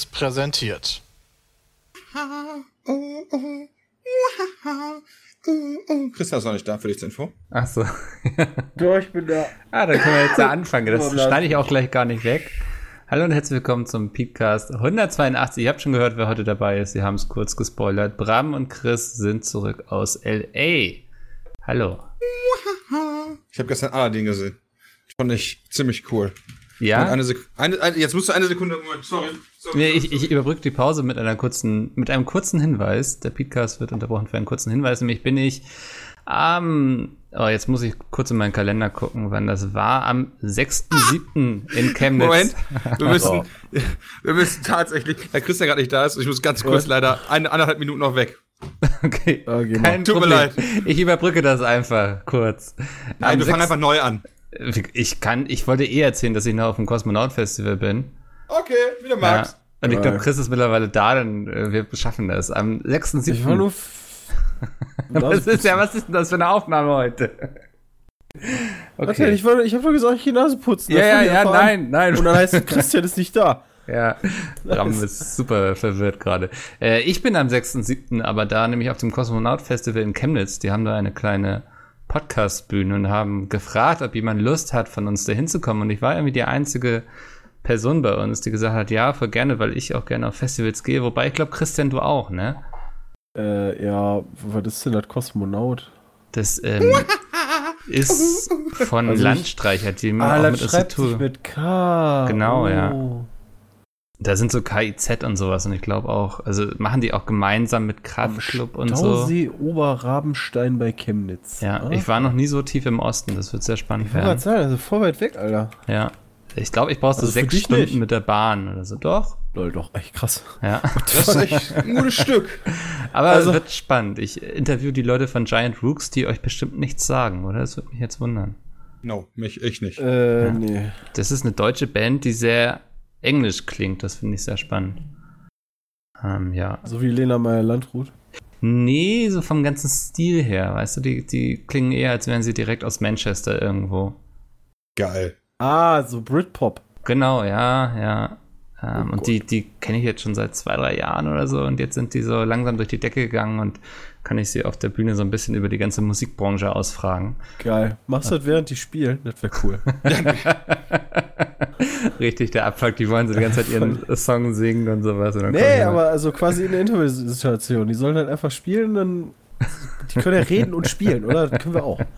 Seriös präsentiert. Christian ist noch nicht da für dich zur Info. Ach so. Ja, ich bin da. ah, dann können wir jetzt ja anfangen. Das schneide ich auch gleich gar nicht weg. Hallo und herzlich willkommen zum Peepcast 182. Ihr habt schon gehört, wer heute dabei ist. Sie haben es kurz gespoilert. Bram und Chris sind zurück aus L.A. Hallo. Ich habe gestern Aladdin gesehen. Fand ich ziemlich cool. Ja? eine eine, eine, jetzt musst du eine Sekunde. Moment, sorry. sorry. Nee, ich, ich überbrücke die Pause mit einer kurzen, mit einem kurzen Hinweis. Der Podcast wird unterbrochen für einen kurzen Hinweis. Nämlich bin ich am, oh, jetzt muss ich kurz in meinen Kalender gucken, wann das war. Am 6.7. in Chemnitz. Moment, wir müssen, wir müssen tatsächlich, da Christian gerade nicht da ist, ich muss ganz kurz leider eine, anderthalb Minuten noch weg. Okay, mal. kein Tut mir leid. Ich überbrücke das einfach kurz. Nein, Am wir fangen einfach neu an. Ich kann, ich wollte eh erzählen, dass ich noch auf dem Kosmonaut Festival bin. Okay, wie du Ja. Und ich glaube. Chris ist mittlerweile da, dann äh, wir schaffen das. Am 6.7. Ich war nur. was ist ja, was ist denn das für eine Aufnahme heute? Warte, ich, ich habe doch gesagt, ich die Nase putzen. Ja, ja, ja, nein, nein. Und dann heißt es, Christian ist nicht da. Ja, Ram ist super verwirrt gerade. Äh, ich bin am 6.7., aber da nämlich auf dem Kosmonaut Festival in Chemnitz. Die haben da eine kleine Podcast-Bühne und haben gefragt, ob jemand Lust hat, von uns da hinzukommen. Und ich war irgendwie die einzige Person bei uns, die gesagt hat, ja, voll gerne, weil ich auch gerne auf Festivals gehe. Wobei ich glaube, Christian, du auch, ne? Äh, ja, was ist denn das Kosmonaut? Das ähm, ist von Also ich- Landstreicher-Team. Ah, auch mit schreibt sich mit K. Genau, ja. Da sind so KIZ und sowas und ich glaube auch, also machen die auch gemeinsam mit Kraftclub und so. Stausee Oberrabenstein bei Chemnitz. Ja, Ah. ich war noch nie so tief im Osten, das wird sehr spannend Ich werden. sagen, also voll weit weg, Alter. Ja. Ich glaube, ich brauche so Also für sechs Stunden nicht. mit der Bahn oder so. Doch. Lol, doch, echt krass. Ja. Das ist echt ein gutes Stück. Aber Also- es wird spannend. Ich interview die Leute von Giant Rooks, die euch bestimmt nichts sagen, oder? Das würde mich jetzt wundern. No, mich, ich nicht. Äh, nee. Das ist eine deutsche Band, die sehr englisch klingt. Das finde ich sehr spannend. Ähm, ja. So wie Lena Meyer-Landrut. Nee, so vom ganzen Stil her, weißt du, die, die klingen eher, als wären sie direkt aus Manchester irgendwo. Geil. Ah, so Britpop. Genau, ja, ja. Ähm, Oh und die, die kenne ich jetzt schon seit zwei, drei Jahren oder so und jetzt sind die so langsam durch die Decke gegangen und kann ich sie auf der Bühne so ein bisschen über die ganze Musikbranche ausfragen. Geil. Machst du das während die spielen? Das wäre cool. Richtig, der Abfuck, die wollen so die ganze Zeit ihren Song singen und sowas. Und Nee, aber also quasi in der Interviewsituation. Die sollen halt einfach spielen, dann. Die können ja reden und spielen, oder? Das können wir auch.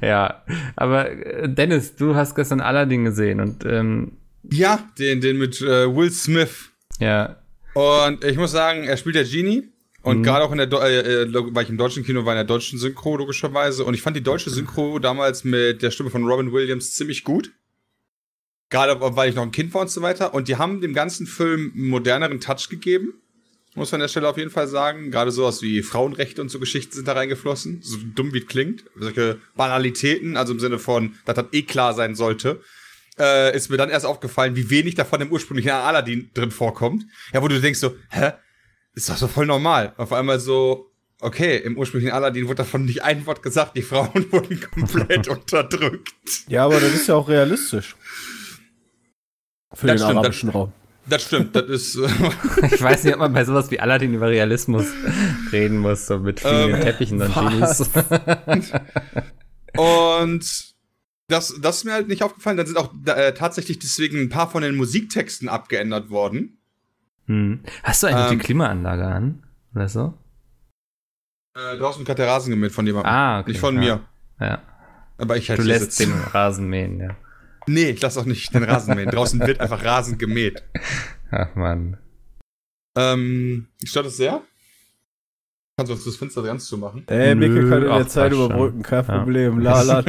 Ja, aber äh, Dennis, du hast gestern Aladdin gesehen und ähm, Ja, den, den mit äh, Will Smith. ja, Und ich muss sagen, er spielt ja Genie. Und Mhm. gerade auch in der, äh, äh, weil ich im deutschen Kino war, in der deutschen Synchro logischerweise. Und ich fand die deutsche Synchro damals mit der Stimme von Robin Williams ziemlich gut. Gerade weil ich noch ein Kind war und so weiter. Und die haben dem ganzen Film einen moderneren Touch gegeben. Muss man an der Stelle auf jeden Fall sagen. Gerade sowas wie Frauenrechte und so Geschichten sind da reingeflossen. So dumm wie es klingt. Solche Banalitäten, also im Sinne von, dass das eh klar sein sollte. Äh, ist mir dann erst aufgefallen, wie wenig davon im ursprünglichen Aladdin drin vorkommt. Ja, wo du denkst so, hä? Ist doch so voll normal. Auf einmal so, okay, im ursprünglichen Aladdin wurde davon nicht ein Wort gesagt, die Frauen wurden komplett unterdrückt. Ja, aber das ist ja auch realistisch. Für Das den stimmt, arabischen Raum. Das stimmt, das ist. ich weiß nicht, ob man bei sowas wie Aladdin über Realismus reden muss, so mit fliegenden Ähm, Teppichen und? Genies. Und das, das ist mir halt nicht aufgefallen. Dann sind auch äh, tatsächlich deswegen ein paar von den Musiktexten abgeändert worden. Hm. Hast du eigentlich Ähm, die Klimaanlage an? Oder so? Äh, draußen hat der Rasen gemäht von jemandem. Ah, okay. Nicht von ja. mir. Ja. Aber ich halt Du lässt den Rasen mähen, ja. Nee, ich lass auch nicht den Rasen mähen. Draußen wird einfach Rasen gemäht. Ach man. Ähm, stört das sehr? Kannst du uns das Fenster ganz zumachen? Ey, Mikkel Nö, kann in ach, der Zeit überbrücken, kein Ja. Problem. La, la.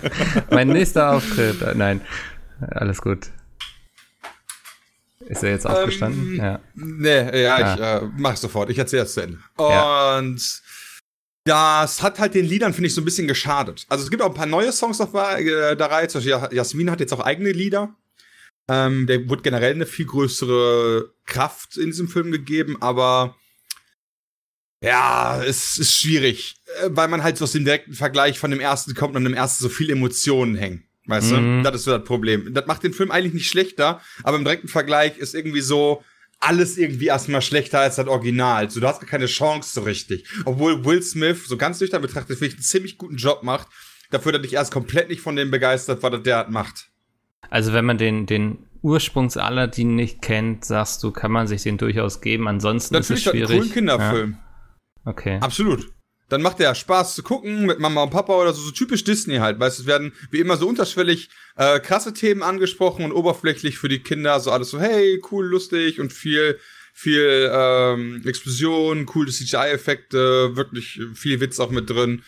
Mein nächster Auftritt. Äh, nein. Alles gut. Ist er jetzt aufgestanden? Ähm, ja. Nee, ja, Ah. ich äh, mach sofort. Ich erzähle es zu Ende. Ja. Und das hat halt den Liedern, finde ich, so ein bisschen geschadet. Also es gibt auch ein paar neue Songs äh, da rein. Zum Beispiel Ja- Jasmin hat jetzt auch eigene Lieder. Ähm, der wurde generell eine viel größere Kraft in diesem Film gegeben, aber ja, es ist schwierig, äh, weil man halt so aus dem direkten Vergleich von dem ersten kommt und im ersten so viel Emotionen hängen. Weißt Mhm. du? Das ist so das Problem. Das macht den Film eigentlich nicht schlechter, aber im direkten Vergleich ist irgendwie so alles irgendwie erstmal schlechter als das Original. So, du hast gar keine Chance so richtig. Obwohl Will Smith, so ganz nüchtern betrachtet, finde ich einen ziemlich guten Job macht, dafür, dass ich erst komplett nicht von dem begeistert war, dass der das macht. Also wenn man den, den Ursprungs-Aladdin nicht kennt, sagst du, kann man sich den durchaus geben. Ansonsten Natürlich ist es schwierig. coolen Kinderfilm. Ja. Okay. Absolut. Dann macht der Spaß zu gucken mit Mama und Papa oder so, so typisch Disney halt. Weißt du, es werden wie immer so unterschwellig äh, krasse Themen angesprochen und oberflächlich für die Kinder so alles so, hey, cool, lustig und viel, viel ähm, Explosion, coole CGI-Effekte, wirklich viel Witz auch mit drin.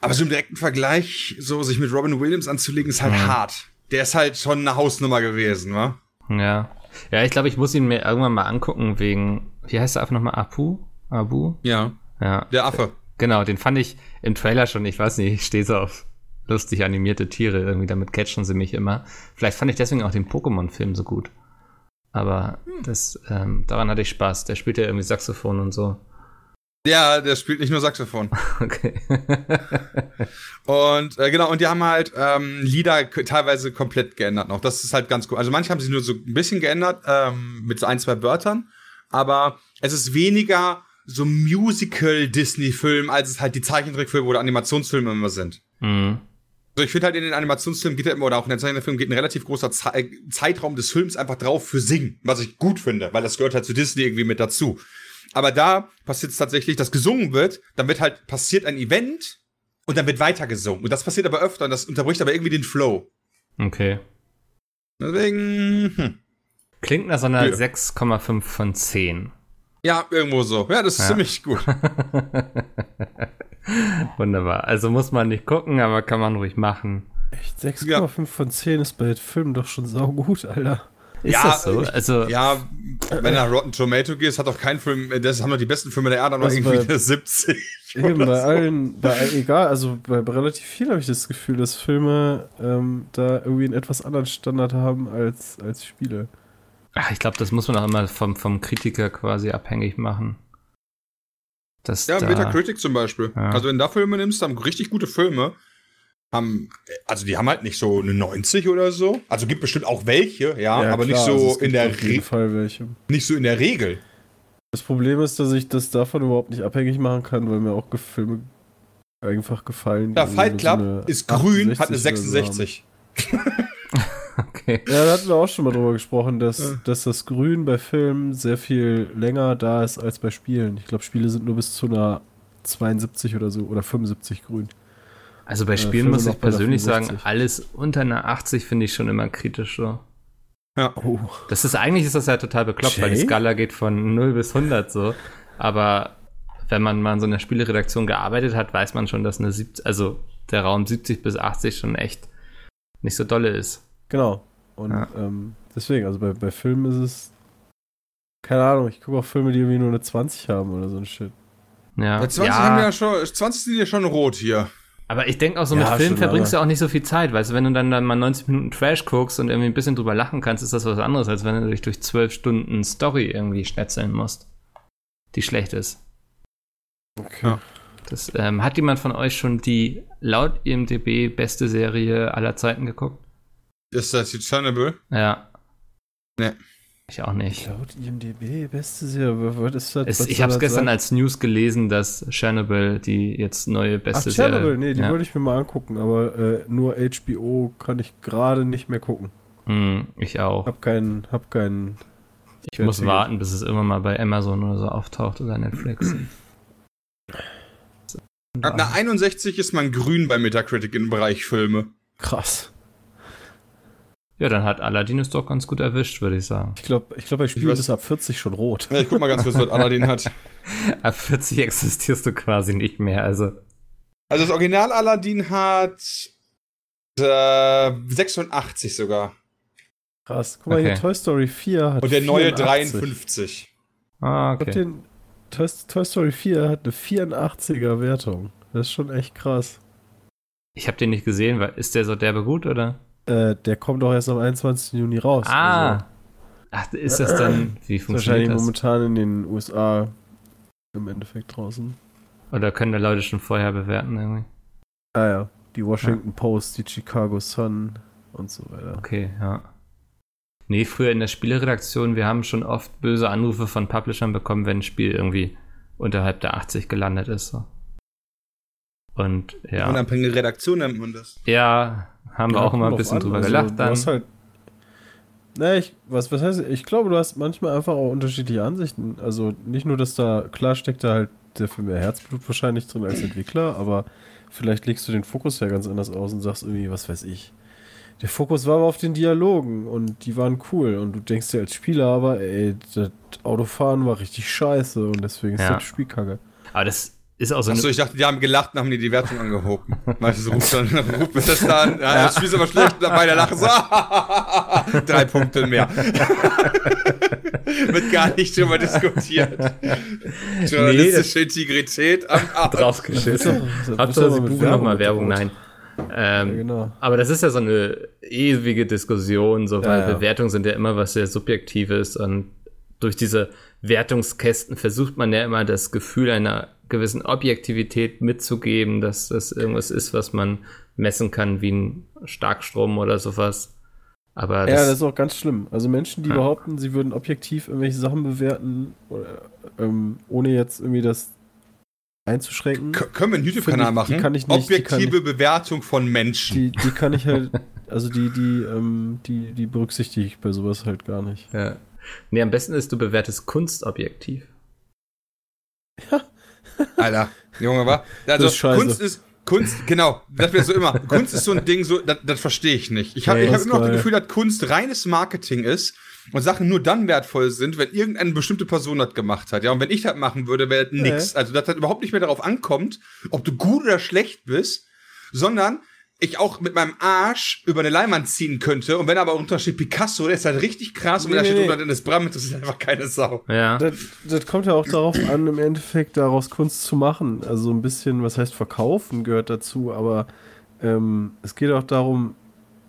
Aber so im direkten Vergleich, so sich mit Robin Williams anzulegen, ist halt Mhm. hart. Der ist halt schon eine Hausnummer gewesen, wa? Ja. Ja, ich glaube, ich muss ihn mir irgendwann mal angucken wegen, wie heißt der einfach nochmal? Apu? Abu? Ja. Ja. Der Affe. Genau, den fand ich im Trailer schon, ich weiß nicht, ich stehe so auf lustig animierte Tiere, irgendwie damit catchen sie mich immer. Vielleicht fand ich deswegen auch den Pokémon-Film so gut. Aber das, ähm, daran hatte ich Spaß. Der spielt ja irgendwie Saxophon und so. Ja, der spielt nicht nur Saxophon. Okay. Und äh, genau, und die haben halt ähm, Lieder teilweise komplett geändert noch. Das ist halt ganz cool. Also manche haben sie nur so ein bisschen geändert, ähm, mit ein, zwei Wörtern, aber es ist weniger so Musical-Disney-Film, als es halt die Zeichentrickfilme oder Animationsfilme immer sind. mhm. Also ich finde halt in den Animationsfilmen geht ja immer, oder auch in den Zeichentrickfilmen geht ein relativ großer Ze äh, Zeitraum des Films einfach drauf für Singen, was ich gut finde, weil das gehört halt zu Disney irgendwie mit dazu. Aber da passiert es tatsächlich, dass gesungen wird, dann wird halt passiert ein Event und dann wird weiter gesungen. Und das passiert aber öfter und das unterbricht aber irgendwie den Flow. Okay. Deswegen, hm. Klingt nach so einer Ja. 6,5 von 10. ja, irgendwo so. Ja, das ist Ja. ziemlich gut. Wunderbar. Also muss man nicht gucken, aber kann man ruhig machen. Echt, 6,5 von 10 ist bei Filmen doch schon saugut, Alter. Ist Ja, das so? ich- Also, Ja, wenn du nach Rotten Tomato gehst, hat doch kein Film, das haben doch die besten Filme der Erde noch Also irgendwie bei- eine 70. Eben, bei so. allen, bei allen, egal, also bei relativ viel habe ich das Gefühl, dass Filme ähm, da irgendwie einen etwas anderen Standard haben als, als Spiele. Ach, ich glaube, das muss man auch immer vom, vom Kritiker quasi abhängig machen. Das Ja, da, Metacritic zum Beispiel. Ja. Also wenn du da Filme nimmst, haben richtig gute Filme. Haben, also die haben halt nicht so eine 90 oder so. Also gibt bestimmt auch welche, ja, aber nicht klar, so also in der auf jeden Re Fall welche. nicht so in der Regel. Das Problem ist, dass ich das davon überhaupt nicht abhängig machen kann, weil mir auch Filme einfach gefallen. Ja, Fight Club so ist grün, hat eine 68 oder so haben. 66. Okay. Ja, da hatten wir auch schon mal drüber gesprochen, dass, dass das Grün bei Filmen sehr viel länger da ist als bei Spielen. Ich glaube, Spiele sind nur bis zu einer 72 oder so oder 75 grün. Also bei Äh, Spielen Filme muss ich persönlich sagen, 65. alles unter einer 80 finde ich schon immer kritisch so. Oh. Das ist eigentlich ist das ja total bekloppt, weil die Jay? Skala geht von 0 bis 100 so. Aber wenn man mal in so einer Spieleredaktion gearbeitet hat, weiß man schon, dass eine 70, also der Raum 70 bis 80 schon echt nicht so dolle ist. Genau. Und Ja. ähm, deswegen, also bei, bei Filmen ist es. Keine Ahnung, ich gucke auch Filme, die irgendwie nur eine 20 haben oder so ein Shit. Ja, Bei 20 ja haben wir ja schon, 20 sind ja schon rot hier. aber ich denke auch so Ja, mit Film schon, verbringst du aber- auch nicht so viel Zeit, weißt du, wenn du dann, dann mal 90 Minuten Trash guckst und irgendwie ein bisschen drüber lachen kannst, ist das was anderes, als wenn du dich durch 12 Stunden Story irgendwie schnetzeln musst, die schlecht ist. Okay. Das, ähm, hat jemand von euch schon die laut IMDB beste Serie aller Zeiten geguckt? Ist das jetzt Chernobyl? Ja. Nee. Ich auch nicht. Laut IMDB, beste Serie, was ist das? Es, was ich habe es gestern sein? als News gelesen, dass Chernobyl die jetzt neue Ach, beste Chernobyl, Serie. nee, die ja. wollte ich mir mal angucken, aber äh, nur HBO kann ich gerade nicht mehr gucken. Hm, ich auch. Hab keinen, hab keinen. Ich muss warten, bis es immer mal bei Amazon oder so auftaucht oder Netflix. Ab einer 61 ist man grün bei Metacritic im Bereich Filme. Krass. Ja, dann hat Aladdin es doch ganz gut erwischt, würde ich sagen. Ich glaube, ich glaub, Spielen weiß- ist ab 40 schon rot. Ja, ich guck mal ganz kurz, was Aladdin hat. Ab 40 existierst du quasi nicht mehr, also. Also das Original Aladdin hat äh, 86 sogar. Krass. Guck mal Okay. hier, Toy Story 4 hat Und der neue 84. 53. Ah, okay. den Toy, Toy Story 4 hat eine 84er Wertung. Das ist schon echt krass. Ich habe den nicht gesehen, weil ist der so derbe gut, oder? Äh, der kommt auch erst am 21. Juni raus. Also, Ah. Ach, ist das dann, wie ist wahrscheinlich funktioniert das? momentan in den USA im Endeffekt draußen. Oder können da Leute schon vorher bewerten irgendwie? Ah ja. die Washington Post, die Chicago Sun und so weiter. Okay, ja. Nee, früher in der Spieleredaktion, wir haben schon oft böse Anrufe von Publishern bekommen, wenn ein Spiel irgendwie unterhalb der 80 gelandet ist. So. Und ja. Unabhängige Redaktion nennt man das. Ja, haben wir auch immer ein bisschen an. drüber Also, gelacht Du dann. hast halt, ne, ich, was, was heißt, ich glaube, du hast manchmal einfach auch unterschiedliche Ansichten. Also nicht nur, dass da, klar steckt da halt sehr viel mehr Herzblut wahrscheinlich drin als Entwickler, aber vielleicht legst du den Fokus ja ganz anders aus und sagst irgendwie, was weiß ich. Der Fokus war aber auf den Dialogen und die waren cool und du denkst dir als Spieler aber, ey, das Autofahren war richtig scheiße und deswegen ist Ja. das Spiel kacke. Aber das ist auch so Achso, ich dachte, die haben gelacht und haben die die Wertung angehoben. Du, ruft dann, ruft mir das dann, ja, das Spiel ist aber schlecht, und dabei der lachen so, drei Punkte mehr. Wird gar nicht drüber diskutiert. Journalistische Integrität am Arsch. draufgeschissen. Das Hauptsache, sie buchen nochmal Werbung, nein. Ähm, Ja, genau. Aber das ist ja so eine ewige Diskussion, so, weil Ja, ja. Bewertungen sind ja immer was sehr Subjektives und durch diese Wertungskästen versucht man ja immer das Gefühl einer gewissen Objektivität mitzugeben, dass das irgendwas ist, was man messen kann, wie ein Starkstrom oder sowas. Aber Ja, das, das ist auch ganz schlimm. Also Menschen, die Ja. behaupten, sie würden objektiv irgendwelche Sachen bewerten, oder, ähm, ohne jetzt irgendwie das einzuschränken, K können wir einen YouTube-Kanal ich- machen? kann ich nicht, Objektive Bewertung von Menschen. die, die kann ich halt, also die, die, ähm, die, die berücksichtige ich bei sowas halt gar nicht. ja. Nee, am besten ist, du bewertest Kunst objektiv. Alter, Junge, wa? Also, ist. Kunst ist, Kunst, genau, das wäre so immer. Kunst ist so ein Ding, so, das, das verstehe ich nicht. Ich habe ich hab immer noch das. Gefühl, dass Kunst reines Marketing ist und Sachen nur dann wertvoll sind, wenn irgendeine bestimmte Person das gemacht hat. Ja, und wenn ich das machen würde, wäre das Nee. nix. Also, dass das überhaupt nicht mehr darauf ankommt, ob du gut oder schlecht bist, sondern ich auch mit meinem Arsch über eine Leinwand ziehen könnte und wenn aber unter steht Picasso, der ist halt richtig krass und Nee, wenn da nee, steht nee. unter Dennis Bram, das ist einfach keine Sau. Ja. Das, das kommt ja auch darauf an, im Endeffekt daraus Kunst zu machen. Also so ein bisschen, was heißt verkaufen, gehört dazu, aber ähm, es geht auch darum,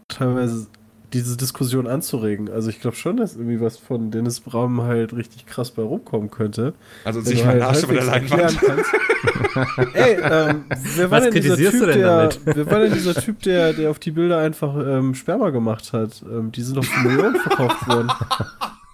teilweise diese Diskussion anzuregen. Also ich glaube schon, dass irgendwie was von Dennis Bram halt richtig krass bei rumkommen könnte. Also sich mal halt Arsch über der Leinwand. erklären kannst. Ey, ähm, wer war Was denn dieser kritisierst Typ, du denn der, damit? wer war denn dieser Typ, der, der auf die Bilder einfach ähm, Sperma gemacht hat? Ähm, die sind doch für Millionen verkauft worden.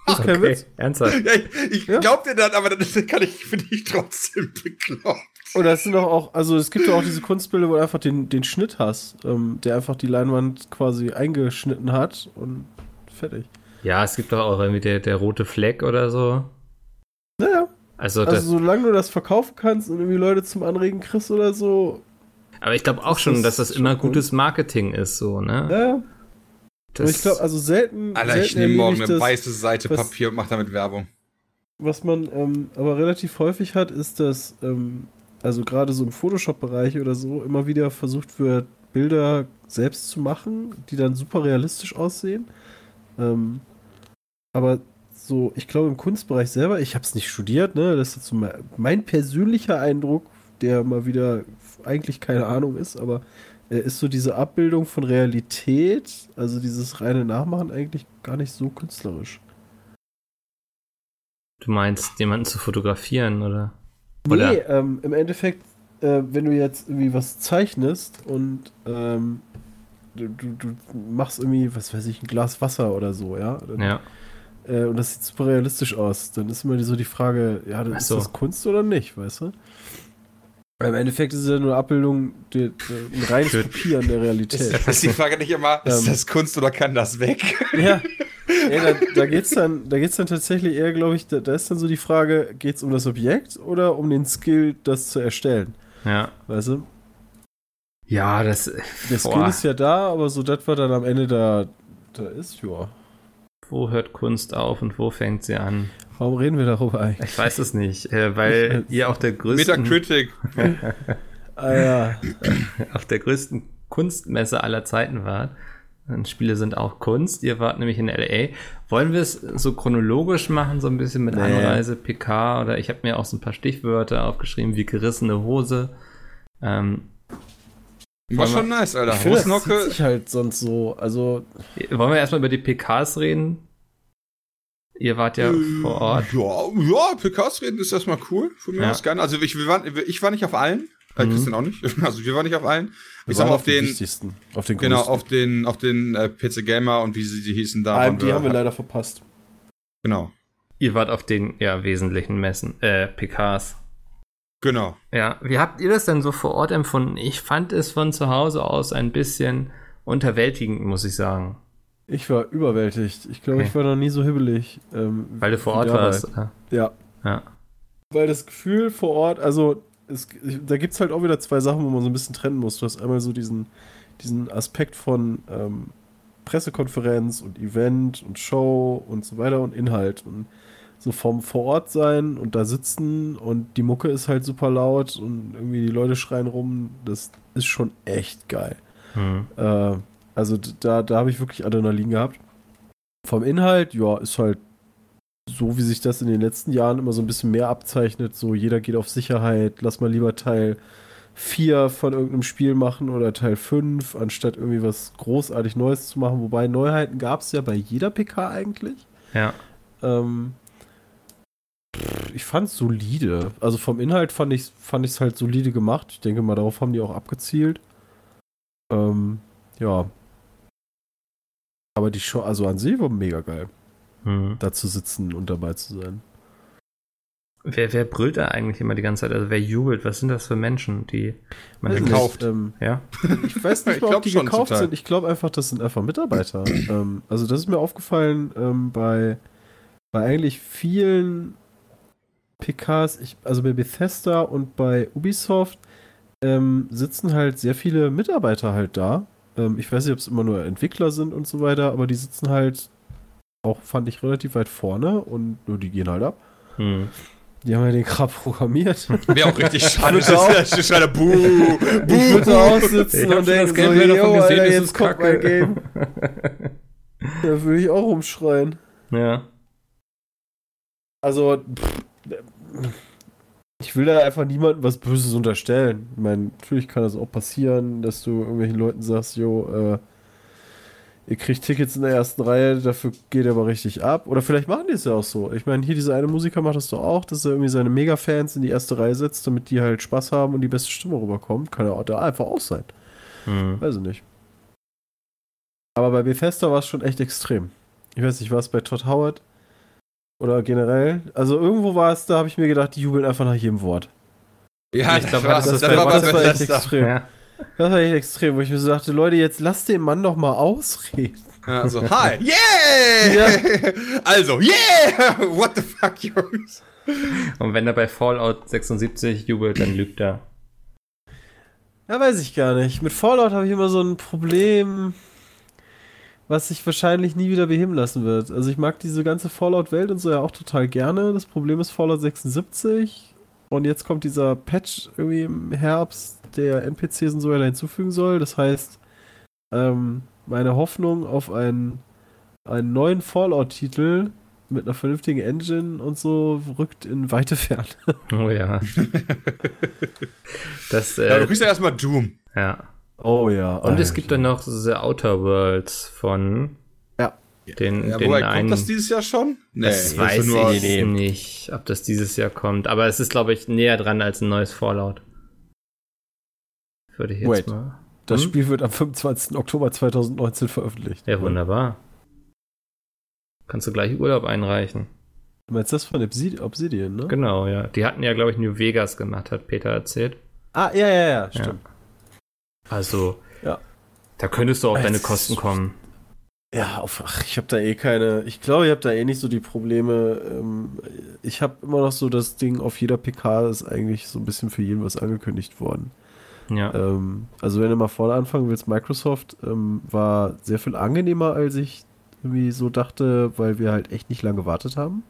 Das ist kein Okay, Witz. ernsthaft. Ja, ich ich Ja. glaub dir das, aber das kann ich, finde ich trotzdem bekloppt. Oder es sind doch auch, also es gibt ja auch diese Kunstbilder, wo du einfach den, den Schnitt hast, ähm, der einfach die Leinwand quasi eingeschnitten hat und fertig. Ja, es gibt doch auch irgendwie der, der rote Fleck oder so. Naja, Also, das, also solange du das verkaufen kannst und irgendwie Leute zum Anregen kriegst oder so, aber ich glaube auch das schon, dass das schon immer gutes Marketing ist, so, ne? naja. Das, Und ich glaube, also selten, Alter, ich nehme morgen eine das, weiße Seite was- Papier und mache damit Werbung. was man ähm, aber relativ häufig hat, ist, dass, ähm, also gerade so im Photoshop-Bereich oder so, immer wieder versucht wird, Bilder selbst zu machen, die dann super realistisch aussehen. Ähm, aber so, ich glaube im Kunstbereich selber, ich habe es nicht studiert, ne, das ist so mein, mein persönlicher Eindruck, der mal wieder eigentlich keine Ahnung ist, aber äh, ist so diese Abbildung von Realität, also dieses reine Nachmachen eigentlich gar nicht so künstlerisch. du meinst, jemanden zu fotografieren, oder? Oder? Nee, ähm, im Endeffekt, äh, wenn du jetzt irgendwie was zeichnest und ähm, du, du, du machst irgendwie, was weiß ich, ein Glas Wasser oder so, ja, dann, Ja. äh, und das sieht super realistisch aus, dann ist immer so die Frage, ja, ist so. das Kunst oder nicht, weißt du? Weil Im Endeffekt ist es ja nur eine Abbildung, die, die, ein reines Für- Kopieren der Realität. Ist die Frage nicht immer, ist Ähm. das Kunst oder kann das weg? Ja. Ey, da, da geht's dann, da geht's dann tatsächlich eher, glaube ich, da, da ist dann so die Frage, geht's um das Objekt oder um den Skill, das zu erstellen, Ja. weißt du? Ja, das. Der Skill Boah. ist ja da, aber so das, was dann am Ende da, da ist, ja. Wo hört Kunst auf und wo fängt sie an? Warum reden wir darüber eigentlich? Ich weiß es nicht, äh, weil ihr auch der größten, Metacritic. Ah ja. auf der größten Kunstmesse aller Zeiten wart. Und Spiele sind auch Kunst. Ihr wart nämlich in LA. Wollen wir es so chronologisch machen, so ein bisschen mit Nee. Anreise, PK oder ich habe mir auch so ein paar Stichwörter aufgeschrieben, wie gerissene Hose. Ähm, War schon nice, Alter. Ich finde, das zieht sich halt sonst so, also, wollen wir erstmal über die PKs reden? Ihr wart ja Äh, vor Ort. Ja, ja, PKs reden ist erstmal cool. Von mir Ja. aus gerne. Also ich, wir waren, ich war nicht auf allen. Äh, Mhm. Christian auch nicht. Also wir waren nicht auf allen. Wir Ich sag mal waren auf den, wichtigsten. Auf den genau, auf den, auf den äh, PC Gamer und wie sie die hießen da. Waren die haben wir leider verpasst. Genau. Ihr wart auf den ja wesentlichen Messen, äh, PKs. Genau. Ja, wie habt ihr das denn so vor Ort empfunden? Ich fand es von zu Hause aus ein bisschen unterwältigend, muss ich sagen. Ich war überwältigt. Ich glaube, Okay. ich war noch nie so hibbelig. Ähm, Weil du vor Ort warst. oder? Ja. Ja. Weil das Gefühl vor Ort, also es, da gibt es halt auch wieder zwei Sachen, wo man so ein bisschen trennen muss. Du hast einmal so diesen, diesen Aspekt von ähm, Pressekonferenz und Event und Show und so weiter und Inhalt. Und so vom vor Ort sein und da sitzen und die Mucke ist halt super laut und irgendwie die Leute schreien rum, das ist schon echt geil. Hm. Äh, also da, da habe ich wirklich Adrenalin gehabt. Vom Inhalt, ja, ist halt so, wie sich das in den letzten Jahren immer so ein bisschen mehr abzeichnet. So, jeder geht auf Sicherheit, lass mal lieber Teil 4 von irgendeinem Spiel machen oder Teil 5, anstatt irgendwie was großartig Neues zu machen. Wobei Neuheiten gab es ja bei jeder PK eigentlich. Ja. Ähm, ich fand es solide. Also vom Inhalt fand ich es fand ich's halt solide gemacht. Ich denke mal, darauf haben die auch abgezielt. Ähm, ja. Aber die Show, also an sich war mega geil, Hm. da zu sitzen und dabei zu sein. Wer, wer brüllt da eigentlich immer die ganze Zeit? Also wer jubelt? Was sind das für Menschen, die man nicht, gekauft. Ähm, Ja. ich weiß nicht mal, ob die gekauft total. sind. Ich glaube einfach, das sind einfach Mitarbeiter. ähm, also das ist mir aufgefallen ähm, bei, bei eigentlich vielen PKs, ich, also bei Bethesda und bei Ubisoft ähm, sitzen halt sehr viele Mitarbeiter halt da. Ähm, ich weiß nicht, ob es immer nur Entwickler sind und so weiter, aber die sitzen halt auch, fand ich, relativ weit vorne und nur die gehen halt ab. Hm. Die haben ja den Grab programmiert. Wäre auch richtig schade. würde auch- Das ist schade. Buh, Ich würde da auch sitzen und denken, so, yo, Alter, jetzt kommt mein Game. Da würde ich auch rumschreien. Ja. Also, pff, ich will da einfach niemandem was Böses unterstellen. Ich meine, natürlich kann das auch passieren, dass du irgendwelchen Leuten sagst, jo, äh, ihr kriegt Tickets in der ersten Reihe, dafür geht er aber richtig ab. Oder vielleicht machen die es ja auch so. Ich meine, hier dieser eine Musiker macht das doch auch, dass er irgendwie seine Mega-Fans in die erste Reihe setzt, damit die halt Spaß haben und die beste Stimme rüberkommt. Kann ja auch da einfach auch sein. Hm. Weiß ich nicht. Aber bei Bethesda war es schon echt extrem. Ich weiß nicht, war es bei Todd Howard oder generell? Also irgendwo war es, da habe ich mir gedacht, die jubeln einfach nach jedem Wort. Ja, Ich glaub, das, war, das das, das war das bei war echt extrem. Ja. Das war echt extrem, wo ich mir so dachte, Leute, jetzt lasst den Mann doch mal ausreden. Ja, so, hi, yeah! Also, yeah! What the fuck, Jungs? Und wenn er bei Fallout 76 jubelt, dann lügt er. Ja, weiß ich gar nicht. Mit Fallout habe ich immer so ein Problem, was sich wahrscheinlich nie wieder beheben lassen wird. Also ich mag diese ganze Fallout-Welt und so ja auch total gerne. Das Problem ist Fallout 76 und jetzt kommt dieser Patch irgendwie im Herbst, der NPCs und so weiter hinzufügen soll. Das heißt, ähm, meine Hoffnung auf einen, einen neuen Fallout-Titel mit einer vernünftigen Engine und so rückt in weite Ferne. Oh ja. das, Ja, du äh, kriegst ja erstmal Doom. ja. Oh ja. Und es gibt dann noch The Outer Worlds von Ja. den, Ja, den woher einen. kommt das dieses Jahr schon? Nee, das weiß ich nicht, ob das dieses Jahr kommt. Aber es ist, glaube ich, näher dran als ein neues Fallout. Würde ich jetzt Wait. mal. Das Hm? Spiel wird am 25. Oktober 2019 veröffentlicht. Ja, wunderbar. Kannst du gleich Urlaub einreichen. Du meinst das von Obsid- Obsidian, ne? Genau, ja. Die hatten ja, glaube ich, New Vegas gemacht, hat Peter erzählt. Ah, ja, ja, ja, stimmt. Also, Ja. da könntest du auf deine Kosten kommen. Ja, auf, ach, ich habe da eh keine. Ich glaube, ich habe da eh nicht so die Probleme. Ähm, ich habe immer noch so das Ding, auf jeder PK ist eigentlich so ein bisschen für jeden was angekündigt worden. Ja. Ähm, also, wenn du mal vorne anfangen willst, Microsoft ähm, war sehr viel angenehmer, als ich irgendwie so dachte, weil wir halt echt nicht lange gewartet haben.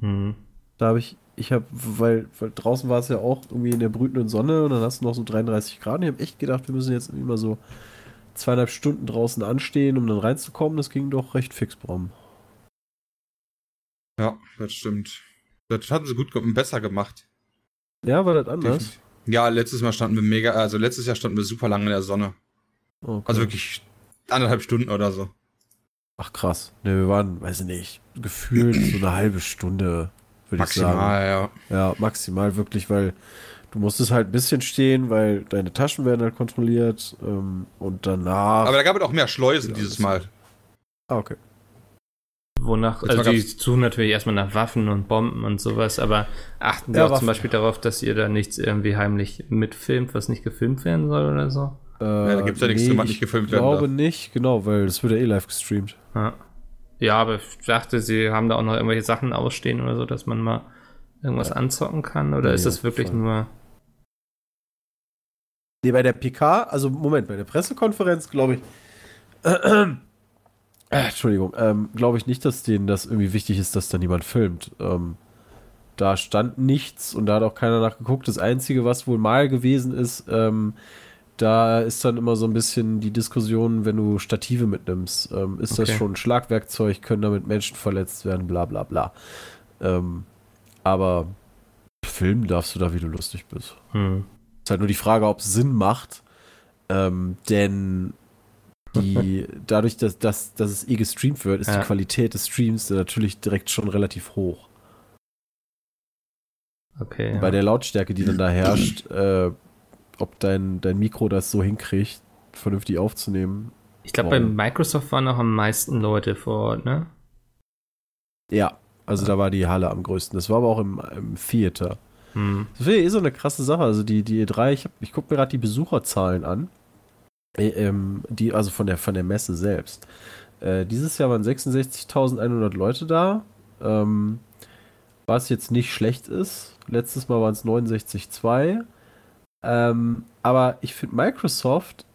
Hm. Da habe ich, ich habe, weil, weil draußen war es ja auch irgendwie in der brütenden Sonne und dann hast du noch so 33 Grad. Und ich habe echt gedacht, wir müssen jetzt irgendwie mal so zweieinhalb Stunden draußen anstehen, um dann reinzukommen. Das ging doch recht fix, Brom. Ja, das stimmt. Das hatten sie gut besser gemacht. Ja, war das anders? Definitiv. Ja, letztes Mal standen wir mega, also letztes Jahr standen wir super lange in der Sonne. Okay. Also wirklich anderthalb Stunden oder so. Ach krass. Ne, wir waren, weiß ich nicht, gefühlt so eine halbe Stunde. würde ich sagen. Maximal, ja. Ja, maximal wirklich, weil du musstest halt ein bisschen stehen, weil deine Taschen werden halt kontrolliert ähm, und danach. Aber da gab es auch mehr Schleusen dieses Mal. ah, okay. Wonach, Jetzt also die suchen natürlich erstmal nach Waffen und Bomben und sowas, aber achten sie Ja, auch zum Waffen. Beispiel darauf, dass ihr da nichts irgendwie heimlich mitfilmt, was nicht gefilmt werden soll oder so? Äh, da gibt's ja nichts drin, was ich nicht gefilmt werden glaube darf. nicht, genau, weil das wird ja eh live gestreamt. Ja. ja, aber ich dachte, sie haben da auch noch irgendwelche Sachen ausstehen oder so, dass man mal irgendwas anzocken kann oder Nee, ist das wirklich jeden nur. Nee, bei der PK, also Moment, bei der Pressekonferenz glaube ich. Äh, Entschuldigung, ähm, glaube ich nicht, dass denen das irgendwie wichtig ist, dass da niemand filmt. Ähm, da stand nichts und da hat auch keiner nachgeguckt. Das Einzige, was wohl mal gewesen ist, ähm, da ist dann immer so ein bisschen die Diskussion, wenn du Stative mitnimmst. Ähm, ist das Okay. schon ein Schlagwerkzeug? Können damit Menschen verletzt werden? Bla bla bla. Ähm, aber filmen darfst du da, wie du lustig bist. Hm. Ist halt nur die Frage, ob es Sinn macht. Ähm, denn die, dadurch, dass, dass, dass es eh gestreamt wird, ist Ja. die Qualität des Streams natürlich direkt schon relativ hoch. Okay. Ja. Bei der Lautstärke, die dann da herrscht, äh, ob dein, dein Mikro das so hinkriegt, vernünftig aufzunehmen. ich glaube, bei? Microsoft waren noch am meisten Leute vor Ort, ne? Ja, also da war die Halle am größten. Das war aber auch im, im Theater. Hm. Das wäre eh so eine krasse Sache. Also die, die E3, ich, hab- ich gucke mir gerade die Besucherzahlen an. Äh, ähm, die, also von der, von der Messe selbst. Äh, dieses Jahr waren 66.100 Leute da. Ähm, was jetzt nicht schlecht ist. Letztes Mal waren es 69,2. Ähm, aber ich finde, Microsoft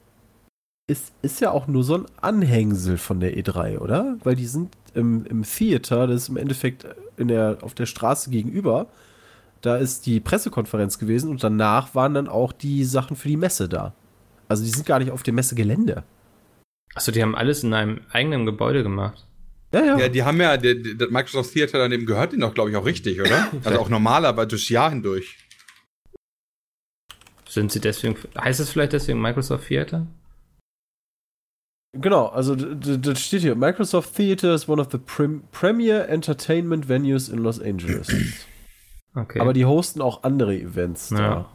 ist, ist ja auch nur so ein Anhängsel von der E3, oder? Weil die sind im, im Theater, das ist im Endeffekt in der, auf der Straße gegenüber. Da ist die Pressekonferenz gewesen und danach waren dann auch die Sachen für die Messe da. Also die sind gar nicht auf dem Messegelände. Achso, die haben alles in einem eigenen Gebäude gemacht. Ja, ja. Ja, die haben ja, der, der, das Microsoft Theater daneben gehört denen doch, glaube ich, auch richtig, oder? Also auch normal, aber durchs Jahr hindurch. Sind sie deswegen. Heißt es vielleicht deswegen Microsoft Theater? Genau, also das steht hier. Microsoft Theater is one of the prim premier entertainment venues in Los Angeles. Okay. Aber die hosten auch andere Events Ja. da.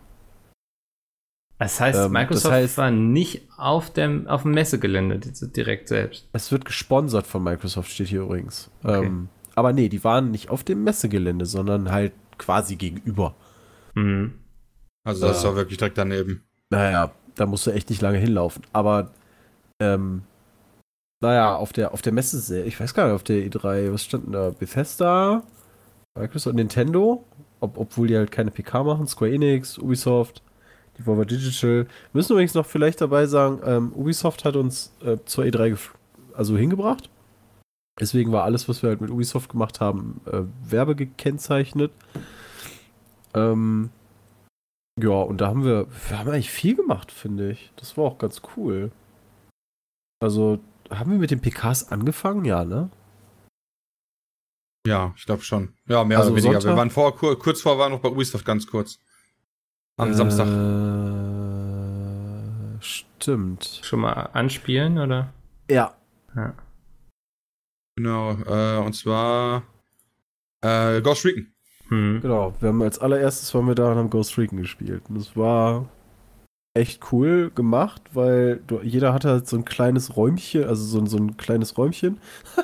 Das heißt, ähm, Microsoft das heißt- war nicht auf dem, auf dem Messegelände die- direkt selbst. Es wird gesponsert von Microsoft, steht hier übrigens. Okay. Ähm, aber nee, die waren nicht auf dem Messegelände, sondern halt quasi gegenüber. Mhm. Also das ist auch wirklich direkt daneben. Naja, da musst du echt nicht lange hinlaufen. Aber, ähm, naja, auf der, auf der Messe, ich weiß gar nicht, auf der E3, was stand denn da? Bethesda, Microsoft, Nintendo, ob, obwohl die halt keine PK machen, Square Enix, Ubisoft, Devolver Digital. Wir müssen übrigens noch vielleicht dabei sagen, ähm, Ubisoft hat uns äh, zur E3 gef- also hingebracht. Deswegen war alles, was wir halt mit Ubisoft gemacht haben, äh, werbegekennzeichnet. Ähm, ja, und da haben wir, wir haben eigentlich viel gemacht, finde ich. Das war auch ganz cool. Also, haben wir mit den PKs angefangen? Ja, ne? Ja, ich glaube schon. Ja, mehr Also oder weniger. Sonntag? Wir waren vor, kur, kurz vor waren noch bei Ubisoft ganz kurz. Am Samstag. Äh, stimmt. Schon mal anspielen, oder? Ja. Ja. Genau. Äh, und zwar äh, Ghost Recon. Hm. Genau. Wir haben als allererstes waren wir da und haben Ghost Recon gespielt. Und das war echt cool gemacht, weil du, jeder hatte halt so ein kleines Räumchen, also so, ein- so ein kleines Räumchen.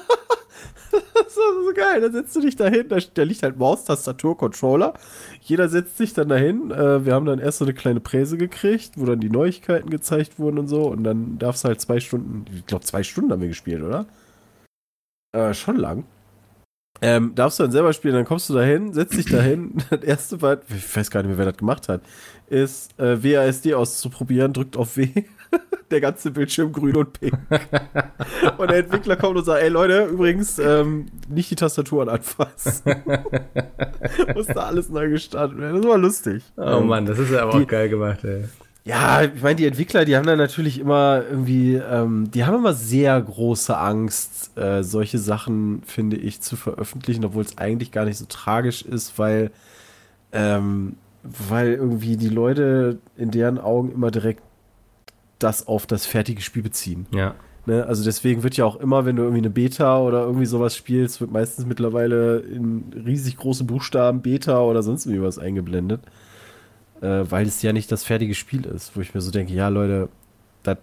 das war so geil. Da setzt du dich dahin, da, da liegt halt Maus, Tastatur, Controller. Jeder setzt sich dann dahin. Äh, wir haben dann erst so eine kleine Präse gekriegt, wo dann die Neuigkeiten gezeigt wurden und so. Und dann darfst du halt zwei Stunden, ich glaube zwei Stunden haben wir gespielt, oder? Äh, schon lang. Ähm, darfst du dann selber spielen, dann kommst du dahin, setzt dich dahin. Das erste war, ich weiß gar nicht mehr, wer das gemacht hat, ist äh, WASD auszuprobieren, drückt auf W. der ganze Bildschirm grün und pink. und der Entwickler kommt und sagt, ey Leute, übrigens, ähm, nicht die Tastaturen anfassen. Musste alles neu gestartet werden. Das war lustig. Oh Ähm, Mann, das ist ja aber die- auch geil gemacht, ey. ja, ich meine, die Entwickler, die haben dann natürlich immer irgendwie, ähm, die haben immer sehr große Angst, äh, solche Sachen, finde ich, zu veröffentlichen, obwohl es eigentlich gar nicht so tragisch ist, weil, ähm, weil irgendwie die Leute in deren Augen immer direkt das auf das fertige Spiel beziehen. Ja. Ne? Also deswegen wird ja auch immer, wenn du irgendwie eine Beta oder irgendwie sowas spielst, wird meistens mittlerweile in riesig große Buchstaben Beta oder sonst irgendwie was eingeblendet. Äh, weil es ja nicht das fertige Spiel ist, wo ich mir so denke, ja Leute, das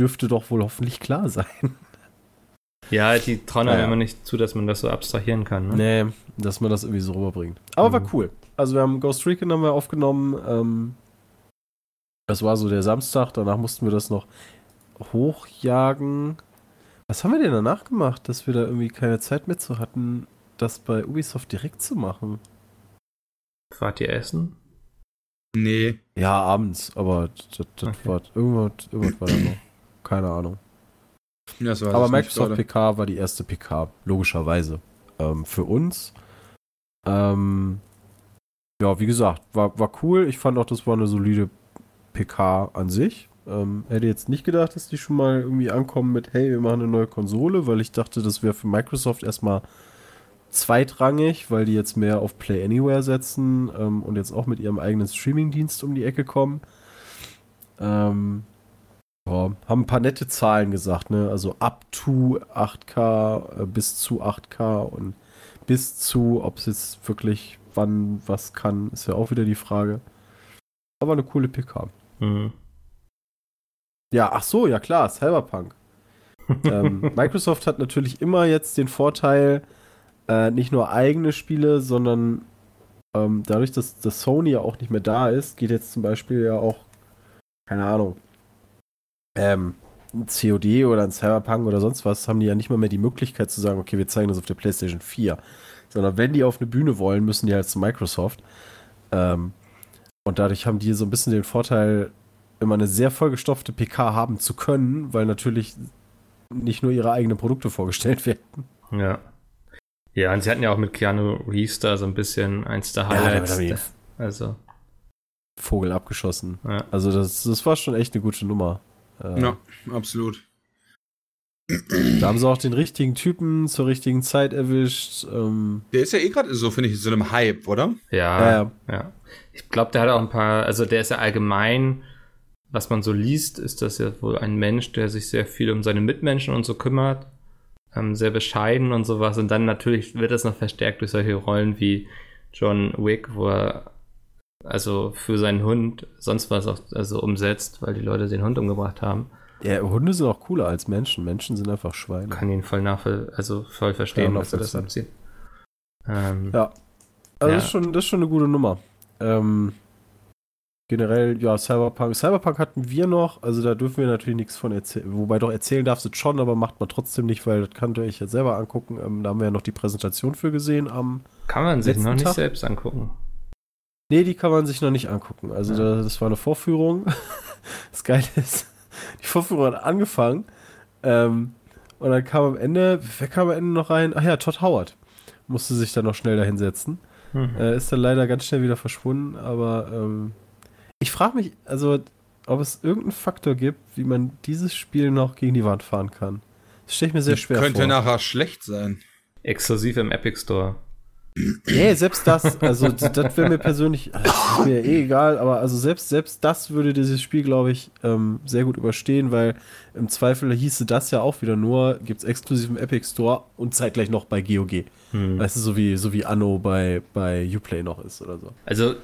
dürfte doch wohl hoffentlich klar sein. Ja, die trauen einem immer nicht zu, dass man das so abstrahieren kann. Ne? Nee, dass man das irgendwie so rüberbringt. Aber Mhm. war cool. Also wir haben Ghost Recon haben wir aufgenommen. Ähm, das war so der Samstag. Danach mussten wir das noch hochjagen. Was haben wir denn danach gemacht, dass wir da irgendwie keine Zeit mehr zu hatten, das bei Ubisoft direkt zu machen? Wart ihr essen? Nee. Ja, abends, aber das, das Okay. war irgendwas, irgendwas war da noch. Keine Ahnung. Das weiß Aber nicht Microsoft gerade. PK war die erste PK, logischerweise. Ähm, für uns. Ähm, ja, wie gesagt, war, war cool. Ich fand auch, das war eine solide PK an sich. Ähm, hätte jetzt nicht gedacht, dass die schon mal irgendwie ankommen mit, hey, wir machen eine neue Konsole, weil ich dachte, das wäre für Microsoft erstmal zweitrangig, weil die jetzt mehr auf Play Anywhere setzen ähm, und jetzt auch mit ihrem eigenen Streaming-Dienst um die Ecke kommen. Ähm, ja, haben ein paar nette Zahlen gesagt, ne? Also up to 8K, äh, bis zu 8K und bis zu, ob es jetzt wirklich wann was kann, ist ja auch wieder die Frage. Aber eine coole PK. Mhm. Ja, ach so, ja klar, Cyberpunk. ähm, Microsoft hat natürlich immer jetzt den Vorteil, äh, nicht nur eigene Spiele, sondern ähm, dadurch, dass, dass Sony ja auch nicht mehr da ist, geht jetzt zum Beispiel ja auch, keine Ahnung, ähm, ein COD oder ein Cyberpunk oder sonst was, haben die ja nicht mal mehr die Möglichkeit zu sagen, okay, wir zeigen das auf der PlayStation 4. Sondern wenn die auf eine Bühne wollen, müssen die halt zu Microsoft. Ähm, und dadurch haben die so ein bisschen den Vorteil, immer eine sehr vollgestopfte PK haben zu können, weil natürlich nicht nur ihre eigenen Produkte vorgestellt werden. Ja. Ja, und sie hatten ja auch mit Keanu Reeves da so ein bisschen eins der Ja, Highlights. die also, Vogel abgeschossen. ja. Also das, das war schon echt eine gute Nummer. Äh, Ja, absolut. Da haben sie auch den richtigen Typen zur richtigen Zeit erwischt. Ähm, Der ist ja eh gerade so, finde ich, in so einem Hype, oder? Ja, Ja, ja. ja. Ich glaube, der hat auch ein paar, also der ist ja allgemein, was man so liest, ist das ja wohl ein Mensch, der sich sehr viel um seine Mitmenschen und so kümmert, ähm, sehr bescheiden und sowas. Und dann natürlich wird das noch verstärkt durch solche Rollen wie John Wick, wo er also für seinen Hund sonst was auch also umsetzt, weil die Leute den Hund umgebracht haben. Ja, Hunde sind auch cooler als Menschen. Menschen sind einfach Schweine. Kann ihn voll nachvoll, also voll verstehen, Ja, dass er das abzieht. Ähm, Ja. Also Ja. Das, ist schon, das ist schon eine gute Nummer. Ähm, generell, ja, Cyberpunk. Cyberpunk hatten wir noch, also da dürfen wir natürlich nichts von erzählen. Wobei doch erzählen darfst du es schon, aber macht man trotzdem nicht, weil das könnt ihr euch jetzt selber angucken. Ähm, da haben wir ja noch die Präsentation für gesehen am. Kann man sich noch nicht Tag? selbst angucken. Nee, die kann man sich noch nicht angucken. Also Ja. da, das war eine Vorführung. Das Geile ist, die Vorführung hat angefangen. Ähm, und dann kam am Ende, wer kam am Ende noch rein? Ach ja, Todd Howard. Musste sich dann noch schnell dahinsetzen. Mhm. Äh, ist dann leider ganz schnell wieder verschwunden, aber ähm, ich frage mich, also, ob es irgendeinen Faktor gibt, wie man dieses Spiel noch gegen die Wand fahren kann. Das stelle ich mir sehr schwer Könnte vor. nachher schlecht sein. Exklusiv im Epic Store. Nee, selbst das, also das wäre mir persönlich, das ist mir eh egal, aber also selbst, selbst das würde dieses Spiel, glaube ich, ähm, sehr gut überstehen, weil im Zweifel hieße das ja auch wieder nur, gibt es exklusiv im Epic Store und zeitgleich noch bei GOG. Hm. Weißt du, so wie, so wie Anno bei, bei Uplay noch ist oder so. Also,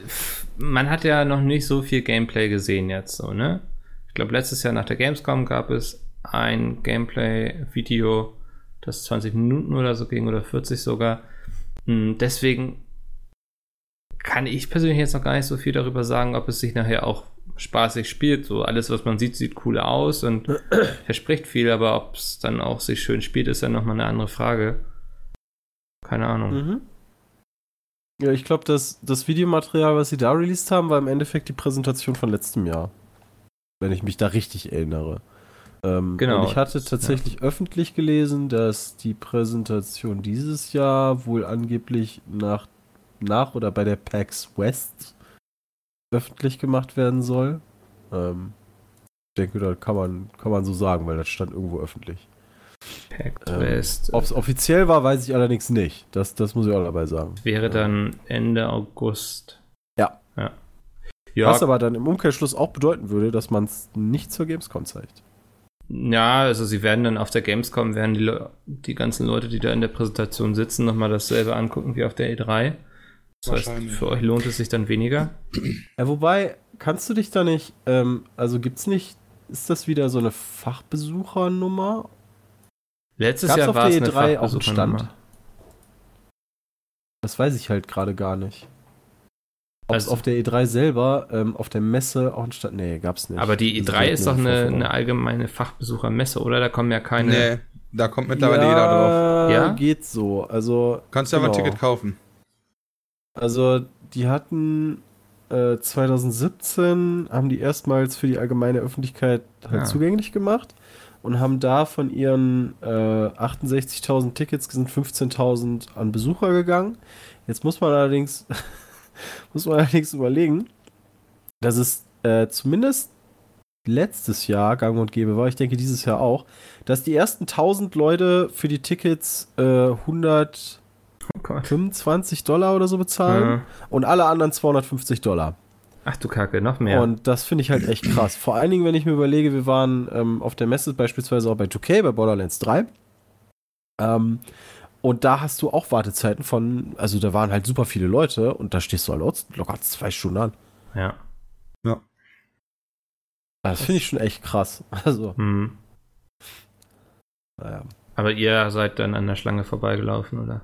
man hat ja noch nicht so viel Gameplay gesehen jetzt so, ne? Ich glaube, letztes Jahr nach der Gamescom gab es ein Gameplay-Video, das 20 Minuten oder so ging oder 40 sogar. Hm, Deswegen kann ich persönlich jetzt noch gar nicht so viel darüber sagen, ob es sich nachher auch spaßig spielt. So alles, was man sieht, sieht cool aus und verspricht viel, aber ob es dann auch sich schön spielt, ist dann nochmal eine andere Frage. Keine Ahnung. Mhm. Ja, ich glaube, das, das Videomaterial, was sie da released haben, war im Endeffekt die Präsentation von letztem Jahr. Wenn ich mich da richtig erinnere. Ähm, Genau, Und ich hatte tatsächlich öffentlich gelesen, dass die Präsentation dieses Jahr wohl angeblich nach, nach oder bei der PAX West öffentlich gemacht werden soll. Ähm, ich denke, da kann man, kann man so sagen, weil das stand irgendwo öffentlich. Pact Ähm, West. Ob es offiziell war, weiß ich allerdings nicht. Das, das muss ich auch dabei sagen. Wäre dann Ende August. Ja. Ja. Ja, Was aber dann im Umkehrschluss auch bedeuten würde, dass man es nicht zur Gamescom zeigt. Ja, also sie werden dann auf der Gamescom, werden die, Le die ganzen Leute, die da in der Präsentation sitzen, nochmal dasselbe angucken wie auf der E3. Das heißt, für euch lohnt es sich dann weniger. Ja, wobei, kannst du dich da nicht, ähm, also gibt's nicht, ist das wieder so eine Fachbesuchernummer? Letztes Gab's Jahr auf war es der eine E3 auch einen Fachbesuchernummer. Stand? Das weiß ich halt gerade gar nicht. Ob es Also- auf der E3 selber, ähm, auf der Messe auch einen Stand, nee, gab's nicht. Aber die Also, E3 wir ist doch eine, eine allgemeine Fachbesuchermesse, oder? Da kommen ja keine. Nee, da kommt mittlerweile jeder drauf. Ja? geht so. Also, Kannst du aber ein genau. Ticket kaufen. Also, die hatten äh, 2017, haben die erstmals für die allgemeine Öffentlichkeit halt Ah. zugänglich gemacht und haben da von ihren äh, 68.000 Tickets sind 15.000 an Besucher gegangen. Jetzt muss man allerdings, muss man allerdings überlegen, dass es äh, zumindest letztes Jahr gang und gäbe war, ich denke dieses Jahr auch, dass die ersten 1000 Leute für die Tickets äh, 125 Oh Gott. Dollar oder so bezahlen Ja. und alle anderen 250 Dollar. Ach du Kacke, noch mehr. Und das finde ich halt echt krass. Vor allen Dingen, wenn ich mir überlege, wir waren ähm, auf der Messe beispielsweise auch bei 2K, bei Borderlands 3. Ähm, und da hast du auch Wartezeiten von, also da waren halt super viele Leute und da stehst du halt locker zwei Stunden an. ja. Das finde ich schon echt krass. Also, Hm. naja. Aber ihr seid dann an der Schlange vorbeigelaufen, oder?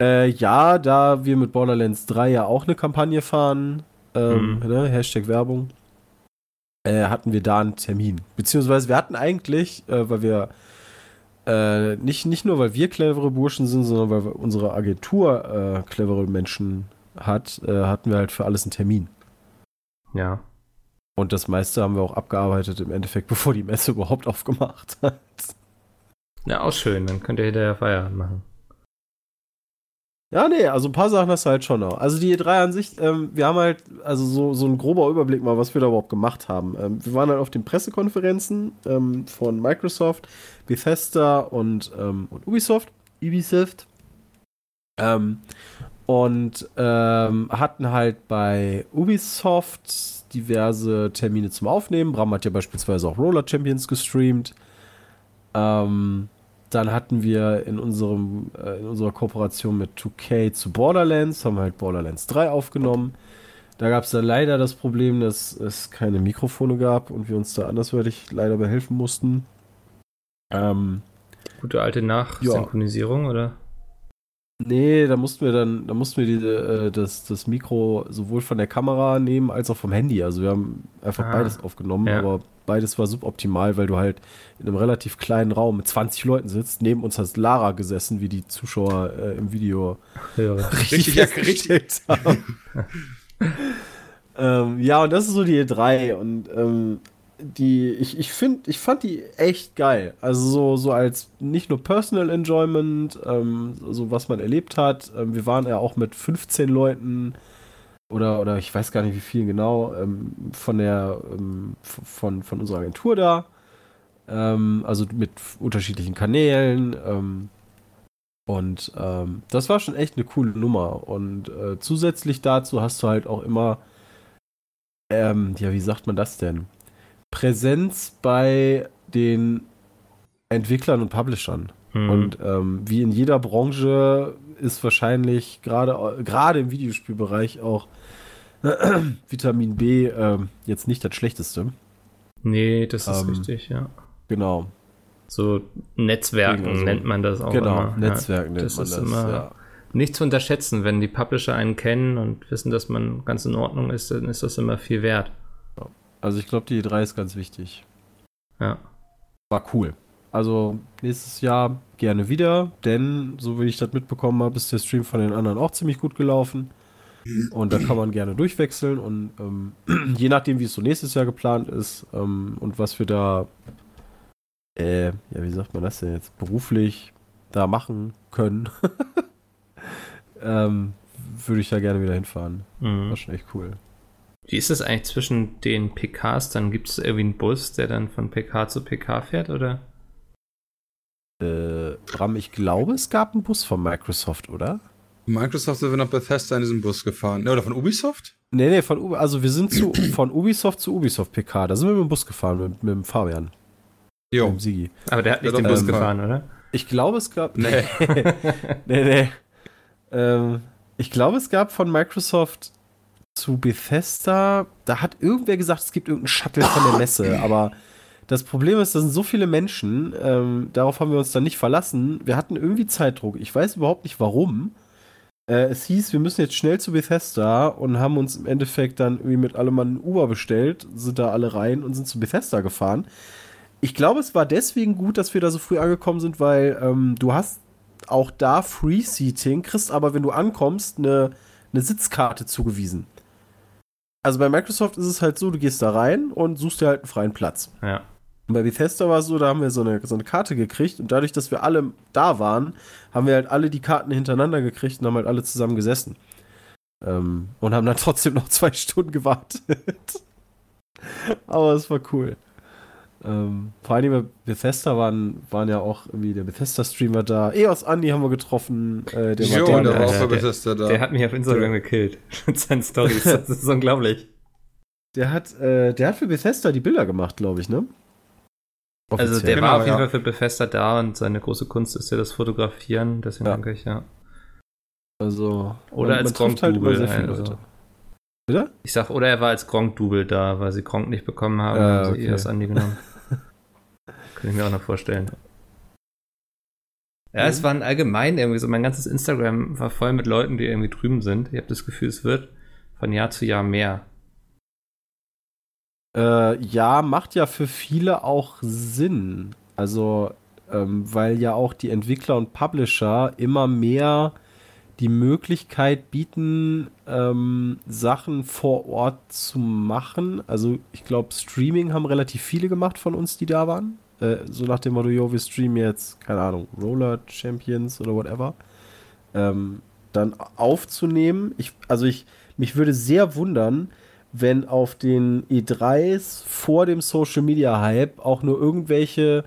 Äh, ja, da wir mit Borderlands 3 ja auch eine Kampagne fahren, ähm, Mhm. ne, Hashtag Werbung, äh, hatten wir da einen Termin. Beziehungsweise wir hatten eigentlich, äh, weil wir äh, nicht, nicht nur, weil wir clevere Burschen sind, sondern weil unsere Agentur äh, clevere Menschen hat, äh, hatten wir halt für alles einen Termin. Ja. Und das meiste haben wir auch abgearbeitet im Endeffekt, bevor die Messe überhaupt aufgemacht hat. Ja, auch schön. Dann könnt ihr hinterher Feierabend machen. Ja, nee, also ein paar Sachen hast du halt schon noch. Also die E3 an sich, ähm, wir haben halt, also so, so ein grober Überblick mal, was wir da überhaupt gemacht haben. Ähm, wir waren halt auf den Pressekonferenzen ähm, von Microsoft, Bethesda und, ähm, und Ubisoft. Ubisoft. Ähm, und ähm, hatten halt bei Ubisoft diverse Termine zum Aufnehmen. Bram hat ja beispielsweise auch Roller Champions gestreamt. Ähm, dann hatten wir in, unserem, äh, in unserer Kooperation mit 2K zu Borderlands, haben wir halt Borderlands 3 aufgenommen. Da gab es dann leider das Problem, dass es keine Mikrofone gab und wir uns da andersweitig leider behelfen mussten. Ähm, Gute alte Nachsynchronisierung, oder? nee, da mussten wir dann, da mussten wir diese, äh, das, das Mikro sowohl von der Kamera nehmen als auch vom Handy. Also wir haben einfach Ah, beides aufgenommen, ja. aber beides war suboptimal, weil du halt in einem relativ kleinen Raum mit 20 Leuten sitzt. Neben uns hat Lara gesessen, wie die Zuschauer äh, im Video. Richtig, ja, richtig. festgestellt haben. ähm, ja, und das ist so die E3 und ähm, die, ich, ich finde, ich fand die echt geil. Also so, so als nicht nur Personal Enjoyment, ähm, so was man erlebt hat. Ähm, wir waren ja auch mit 15 Leuten oder, oder ich weiß gar nicht wie viel genau, ähm, von der, ähm, von, von unserer Agentur da. Ähm, also mit unterschiedlichen Kanälen. Ähm, und ähm, das war schon echt eine coole Nummer. Und äh, zusätzlich dazu hast du halt auch immer, ähm, ja, wie sagt man das denn? Präsenz bei den Entwicklern und Publishern. Hm. Und wie in jeder Branche ist wahrscheinlich gerade gerade im Videospielbereich auch Vitamin B ähm, jetzt nicht das Schlechteste. nee, das ist ähm, richtig, ja. Genau, So Netzwerken Also, nennt man das auch genau. immer. Netzwerken ja, nennt das man ist das. immer ja. nicht zu unterschätzen, wenn die Publisher einen kennen und wissen, dass man ganz in Ordnung ist, dann ist das immer viel wert. Also ich glaube, die E3 ist ganz wichtig. Ja. War cool. Also nächstes Jahr gerne wieder, denn so wie ich das mitbekommen habe, ist der Stream von den anderen auch ziemlich gut gelaufen. Und da kann man gerne durchwechseln und ähm, je nachdem, wie es so nächstes Jahr geplant ist ähm, und was wir da, äh, ja, wie sagt man das denn jetzt, beruflich da machen können, ähm, würde ich da gerne wieder hinfahren. Mhm. War schon echt cool. Wie ist es eigentlich zwischen den PKs? Dann gibt es irgendwie einen Bus, der dann von PK zu PK fährt, oder? Äh, Bram, ich glaube, es gab einen Bus von Microsoft, oder? Microsoft sind wir nach Bethesda in diesem Bus gefahren. Ne, oder von Ubisoft? Nee, nee, von Ubi also wir sind zu, von Ubisoft zu Ubisoft PK. Da sind wir mit dem Bus gefahren, mit, mit dem Fabian. Jo. Dem Sigi. Aber der hat nicht Ja, den Bus ähm, gefahren, oder? Ich glaube, es gab. Nee. nee, nee. Ähm, ich glaube, es gab von Microsoft zu Bethesda, da hat irgendwer gesagt, es gibt irgendeinen Shuttle von der Messe, aber das Problem ist, da sind so viele Menschen, ähm, darauf haben wir uns dann nicht verlassen. Wir hatten irgendwie Zeitdruck. Ich weiß überhaupt nicht warum. Äh, es hieß, wir müssen jetzt schnell zu Bethesda und haben uns im Endeffekt dann irgendwie mit allem Mann ein Uber bestellt, sind da alle rein und sind zu Bethesda gefahren. Ich glaube, es war deswegen gut, dass wir da so früh angekommen sind, weil ähm, du hast auch da Free Seating, kriegst aber, wenn du ankommst, eine, eine Sitzkarte zugewiesen. Also bei Microsoft ist es halt so, du gehst da rein und suchst dir halt einen freien Platz. Ja. Und bei Bethesda war es so, da haben wir so eine, so eine Karte gekriegt und dadurch, dass wir alle da waren, haben wir halt alle die Karten hintereinander gekriegt und haben halt alle zusammen gesessen. Ähm, und haben dann trotzdem noch zwei Stunden gewartet. Aber es war cool. Ähm, vor allem bei Bethesda waren, waren ja auch irgendwie der Bethesda-Stream war da. EOS Andi haben wir getroffen. Äh, der Jo, war der war auch bei Bethesda da. Der hat mich auf Instagram gekillt. Mit seinen Stories. Das ist unglaublich. Der hat, äh, der hat für Bethesda die Bilder gemacht, glaube ich, ne? Also Offiziell. der war Genau, auf jeden ja. Fall für Befester da und seine große Kunst ist ja das Fotografieren, deswegen Ja. denke ich, ja. also, Oder als trifft halt viele also. Leute. Bitte? Ich sag, oder er war als Gronk-Double da, weil sie Gronk nicht bekommen haben, Ah, haben sie okay. eh das Andi genommen. Kann ich mir auch noch vorstellen. Ja, es waren allgemein irgendwie so, mein ganzes Instagram war voll mit Leuten, die irgendwie drüben sind. Ich habe das Gefühl, es wird von Jahr zu Jahr mehr. Äh, ja, macht ja für viele auch Sinn. Also, ähm, weil ja auch die Entwickler und Publisher immer mehr die Möglichkeit bieten, ähm, Sachen vor Ort zu machen. Also, ich glaube, Streaming haben relativ viele gemacht von uns, die da waren. Äh, so nach dem Motto, yo, wir streamen jetzt, keine Ahnung, Roller Champions oder whatever. Ähm, dann aufzunehmen. Ich, also, ich, mich würde sehr wundern, wenn auf den E3s vor dem Social Media Hype auch nur irgendwelche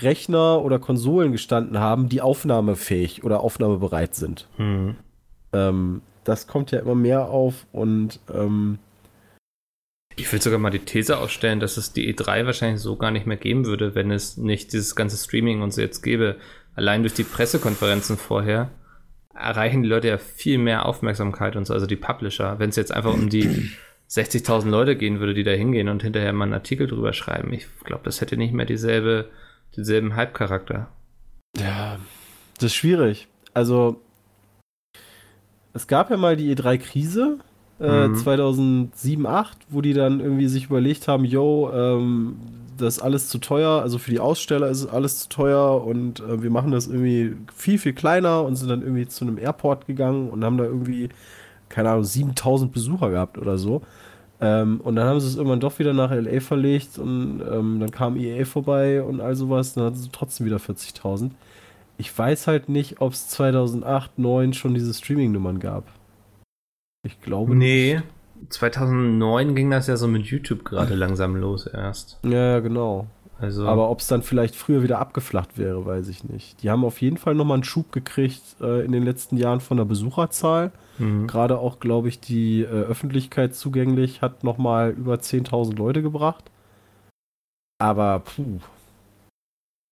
Rechner oder Konsolen gestanden haben, die aufnahmefähig oder aufnahmebereit sind. Hm. Ähm, das kommt ja immer mehr auf und ähm, Ich will sogar mal die These aufstellen, dass es die E3 wahrscheinlich so gar nicht mehr geben würde, wenn es nicht dieses ganze Streaming und so jetzt gäbe. Allein durch die Pressekonferenzen vorher erreichen die Leute ja viel mehr Aufmerksamkeit und so, also die Publisher. Wenn es jetzt einfach um die 60.000 Leute gehen würde, die da hingehen und hinterher mal einen Artikel drüber schreiben, ich glaube, das hätte nicht mehr dieselbe, denselben Hype-Charakter. ja, das ist schwierig. Also es gab ja mal die E3-Krise äh, Mhm. 2007, 8, wo die dann irgendwie sich überlegt haben, yo, ähm, das ist alles zu teuer, also für die Aussteller ist es alles zu teuer und äh, wir machen das irgendwie viel, viel kleiner und sind dann irgendwie zu einem Airport gegangen und haben da irgendwie, keine Ahnung, 7000 Besucher gehabt oder so. Ähm, und dann haben sie es irgendwann doch wieder nach LA verlegt und ähm, dann kam EA vorbei und all sowas, dann hatten sie trotzdem wieder 40.000. Ich weiß halt nicht, ob es 2008, 2009 schon diese Streaming-Nummern gab. Ich glaube Nee, 2009 ging das ja so mit YouTube gerade langsam los erst. nicht. Ja, ja, genau. Also, Aber ob es dann vielleicht früher wieder abgeflacht wäre, weiß ich nicht. Die haben auf jeden Fall nochmal einen Schub gekriegt äh, in den letzten Jahren von der Besucherzahl. mhm. Gerade auch, glaube ich, die äh, Öffentlichkeit zugänglich hat nochmal über 10.000 Leute gebracht. Aber, puh.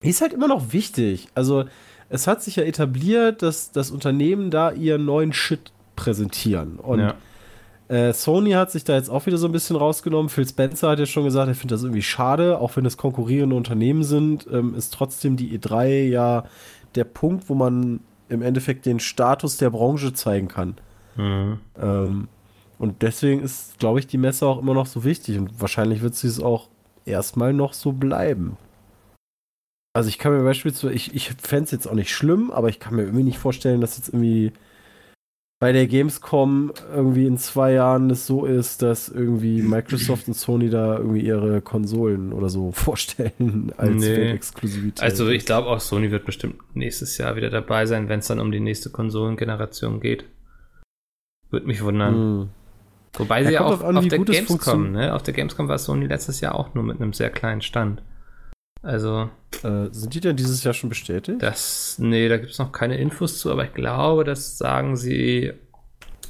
Ist halt immer noch wichtig. Also, es hat sich ja etabliert, dass das Unternehmen da ihren neuen Shit präsentieren. Und ja. Äh, Sony hat sich da jetzt auch wieder so ein bisschen rausgenommen. Phil Spencer hat ja schon gesagt, er findet das irgendwie schade, auch wenn es konkurrierende Unternehmen sind, ähm, ist trotzdem die E3 ja der Punkt, wo man im Endeffekt den Status der Branche zeigen kann. Mhm. Ähm, und deswegen ist, glaube ich, die Messe auch immer noch so wichtig und wahrscheinlich wird sie es auch erstmal noch so bleiben. Also ich kann mir beispielsweise, ich, ich fände es jetzt auch nicht schlimm, aber ich kann mir irgendwie nicht vorstellen, dass jetzt irgendwie bei der Gamescom irgendwie in zwei Jahren es so ist, dass irgendwie Microsoft und Sony da irgendwie ihre Konsolen oder so vorstellen als Nee. Weltexklusivität. Also ich glaube auch, Sony wird bestimmt nächstes Jahr wieder dabei sein, wenn es dann um die nächste Konsolengeneration geht. Würde mich wundern. Hm. Wobei Ja, sie ja auch drauf an, auf der Gamescom, ne? Auf der Gamescom war Sony letztes Jahr auch nur mit einem sehr kleinen Stand. Also, Äh, sind die denn dieses Jahr schon bestätigt? das, nee, da gibt es noch keine Infos zu, aber ich glaube, das sagen sie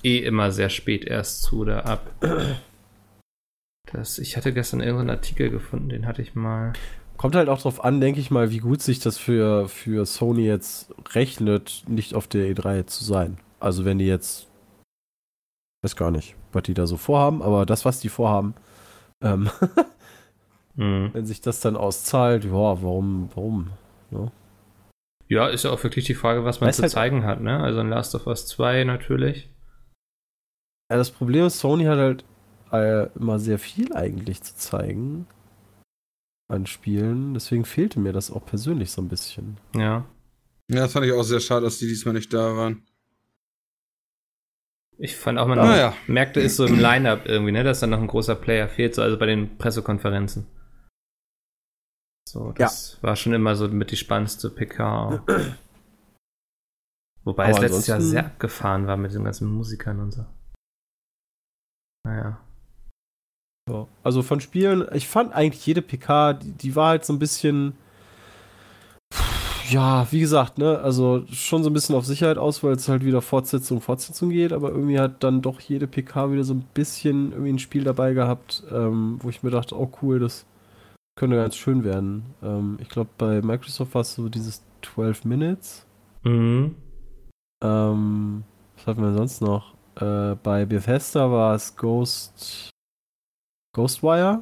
eh immer sehr spät erst zu oder ab. Das, ich hatte gestern irgendeinen Artikel gefunden, den hatte ich mal. Kommt halt auch drauf an, denke ich mal, wie gut sich das für, für Sony jetzt rechnet, nicht auf der E3 zu sein. Also wenn die jetzt, weiß gar nicht, was die da so vorhaben, aber das, was die vorhaben, ähm, Mhm. wenn sich das dann auszahlt, ja, warum, warum? Ne? Ja, ist ja auch wirklich die Frage, was man Weiß zu halt- zeigen hat, ne? Also in Last of Us 2 natürlich. Ja, das Problem ist, Sony hat halt äh, immer sehr viel eigentlich zu zeigen an Spielen. Deswegen fehlte mir das auch persönlich so ein bisschen. Ja. Ja, das fand ich auch sehr schade, dass die diesmal nicht da waren. Ich fand auch, man Naja. merkte es so im Line-Up irgendwie, ne, dass da noch ein großer Player fehlt, so also bei den Pressekonferenzen. So, das war schon immer so mit die spannendste PK. Wobei Aber es letztes Jahr sehr abgefahren war mit den ganzen Musikern und so. Naja. Ja. Also von Spielen, ich fand eigentlich jede PK, die, die war halt so ein bisschen. Ja, wie gesagt, ne, also schon so ein bisschen auf Sicherheit aus, weil es halt wieder Fortsetzung, Fortsetzung geht, aber irgendwie hat dann doch jede PK wieder so ein bisschen irgendwie ein Spiel dabei gehabt, ähm, wo ich mir dachte, oh cool, das könnte ganz schön werden. Ähm, ich glaube, bei Microsoft war es so dieses 12 Minutes. Mhm. Ähm, was hatten wir sonst noch? Äh, bei Bethesda war es Ghost Ghostwire.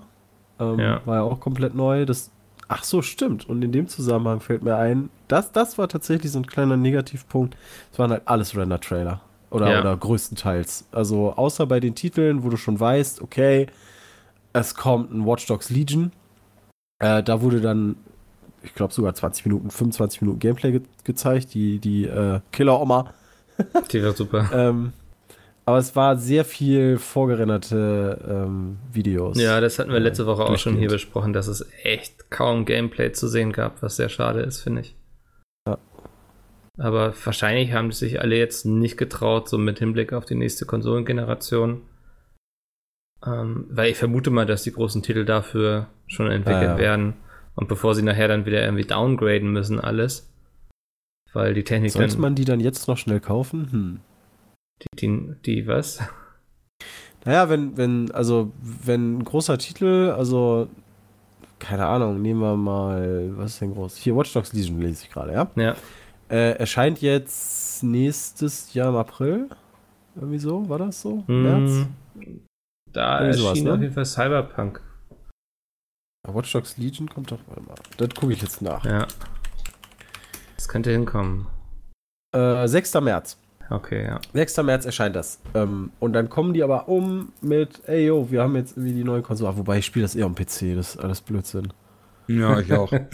Ähm, Ja. War ja auch komplett neu. Das, ach so, stimmt. Und in dem Zusammenhang fällt mir ein, das, das war tatsächlich so ein kleiner Negativpunkt. Es waren halt alles Render-Trailer. Oder, Ja. oder größtenteils. Also außer bei den Titeln, wo du schon weißt, okay, es kommt ein Watch Dogs Legion. Äh, da wurde dann, ich glaube sogar 20 Minuten, 25 Minuten Gameplay ge gezeigt. Die, die äh, Killer-Oma. Die war super. Ähm, aber es war sehr viel vorgerenderte ähm, Videos. Ja, das hatten wir letzte Woche auch schon hier besprochen, dass es echt kaum Gameplay zu sehen gab, was sehr schade ist, finde ich. Ja. Aber wahrscheinlich haben die sich alle jetzt nicht getraut, so mit Hinblick auf die nächste Konsolengeneration. Ähm, weil ich vermute mal, dass die großen Titel dafür schon entwickelt Ja, ja. werden. Und bevor sie nachher dann wieder irgendwie downgraden müssen, alles. Weil die Technik Sollte man die dann jetzt noch schnell kaufen? Hm. Die, die, die was? Naja, wenn, wenn, also, wenn ein großer Titel, also, keine Ahnung, nehmen wir mal, was ist denn groß? Hier, Watch Dogs Legion lese ich gerade, ja? Ja. Äh, erscheint jetzt nächstes Jahr im April. Irgendwie so, war das so? Hm, März? Da Irgendwie sowas, ne? auf jeden Fall Cyberpunk. Watch Dogs Legion kommt doch, warte mal. Das gucke ich jetzt nach. Ja. Das könnte hinkommen. Äh, 6. März. Okay, ja. 6. März erscheint das. Ähm, und dann kommen die aber um mit, ey yo, wir haben jetzt irgendwie die neue Konsole. Wobei ich spiele das eher am PC, das ist alles Blödsinn. Ja, ich auch.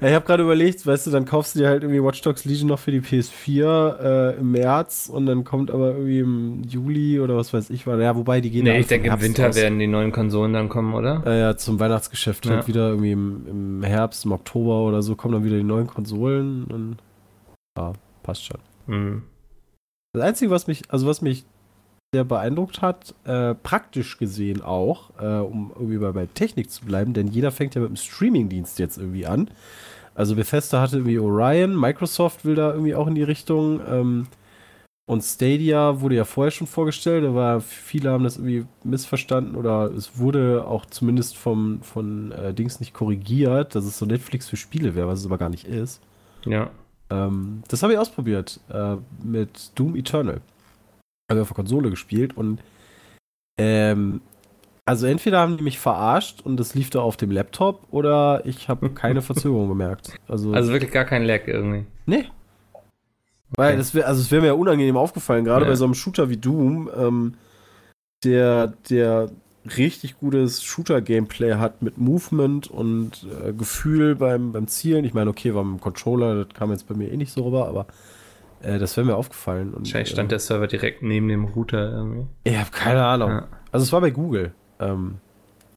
Ich habe gerade überlegt, weißt du, dann kaufst du dir halt irgendwie Watch Dogs Legion noch für die PS4 äh, im März und dann kommt aber irgendwie im Juli oder was weiß ich wann. Ja, wobei die gehen Nee, ja ich denke, im Winter raus. werden die neuen Konsolen dann kommen, oder? Äh, ja, zum Weihnachtsgeschäft Ja. halt wieder irgendwie im, im Herbst, im Oktober oder so kommen dann wieder die neuen Konsolen und ja, passt schon. Hm. Das Einzige, was mich, also was mich sehr beeindruckt hat, äh, praktisch gesehen auch, äh, um irgendwie bei, bei Technik zu bleiben, denn jeder fängt ja mit dem Streamingdienst jetzt irgendwie an. Also Bethesda hatte irgendwie Orion, Microsoft will da irgendwie auch in die Richtung. Ähm, und Stadia wurde ja vorher schon vorgestellt, aber viele haben das irgendwie missverstanden oder es wurde auch zumindest vom, von äh, Dings nicht korrigiert, dass es so Netflix für Spiele wäre, was es aber gar nicht ist. Ja. Ähm, das habe ich ausprobiert äh, mit Doom Eternal. Also auf der Konsole gespielt und ähm, also entweder haben die mich verarscht und das lief da auf dem Laptop oder ich habe keine Verzögerung gemerkt. Also, Also wirklich gar kein Lag irgendwie. nee. Weil das wäre, also es wäre mir ja unangenehm aufgefallen, gerade Ja. bei so einem Shooter wie Doom, ähm, der, der richtig gutes Shooter-Gameplay hat mit Movement und äh, Gefühl beim, beim Zielen. Ich meine, okay, war mit dem Controller, das kam jetzt bei mir eh nicht so rüber, aber äh, das wäre mir aufgefallen. Und, Wahrscheinlich stand äh, der Server direkt neben dem Router irgendwie. Ich habe keine Ahnung. Ja. Also es war bei Google, ähm,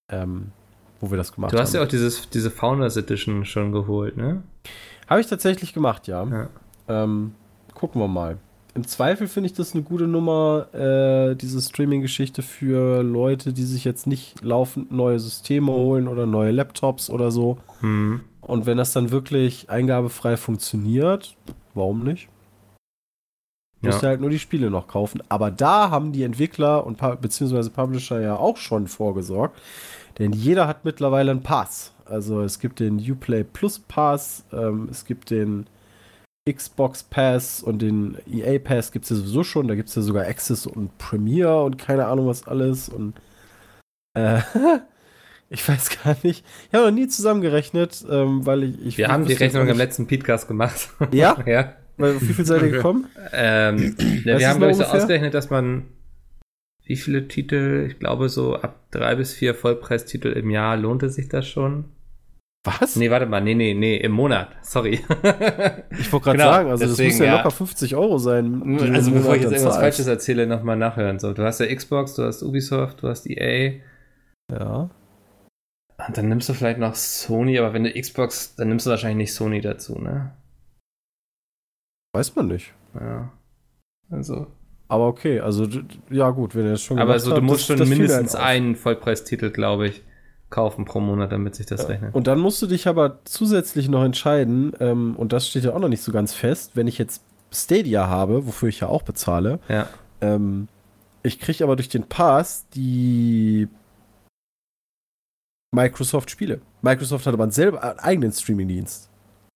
ähm, wo wir das gemacht Du hast haben. ja auch dieses, diese Founders Edition schon geholt, ne? Habe ich tatsächlich gemacht, ja. Ja. Ähm, gucken wir mal. Im Zweifel finde ich das eine gute Nummer, äh, diese Streaming-Geschichte für Leute, die sich jetzt nicht laufend neue Systeme holen oder neue Laptops oder so. Hm. Und wenn das dann wirklich eingabefrei funktioniert, warum nicht? Musst Ja. halt nur die Spiele noch kaufen. Aber da haben die Entwickler und beziehungsweise Publisher ja auch schon vorgesorgt. Denn jeder hat mittlerweile einen Pass. Also es gibt den Uplay Plus Pass, ähm, es gibt den Xbox Pass und den EA Pass gibt es ja sowieso schon. Da gibt es ja sogar Access und Premiere und keine Ahnung was alles. Und äh, ich weiß gar nicht. Ich habe noch nie zusammengerechnet, ähm, weil ich. ich Wir haben die Rechnung im letzten Podcast gemacht. Ja? ja. Weil, wie viel seid ihr gekommen? Ähm, ne, Weißt wir haben, glaube ich, so ausgerechnet, dass man wie viele Titel, ich glaube, so ab drei bis vier Vollpreistitel im Jahr lohnte sich das schon. Was? Nee, warte mal, nee, nee, nee, im Monat, sorry. Ich wollte gerade Genau, sagen, also deswegen, das muss ja, ja. locker 50 Euro sein. also bevor ich Monat jetzt dann irgendwas. Falsches erzähle, nochmal nachhören. So, du hast ja Xbox, du hast Ubisoft, du hast EA. Ja. Und dann nimmst du vielleicht noch Sony, aber wenn du Xbox, dann nimmst du wahrscheinlich nicht Sony dazu, ne? Weiß man nicht. Ja. Also. Aber okay, also ja gut, wenn ihr das schon Aber gemacht so, du musst das- schon das mindestens halt einen Vollpreistitel, glaube ich, kaufen pro Monat, damit sich das rechnet. Und dann musst du dich aber zusätzlich noch entscheiden, ähm, und das steht ja auch noch nicht so ganz fest, wenn ich jetzt Stadia habe, wofür ich ja auch bezahle, Ja. ähm, ich kriege aber durch den Pass die Microsoft-Spiele. Microsoft hat aber einen selber einen eigenen Streaming-Dienst.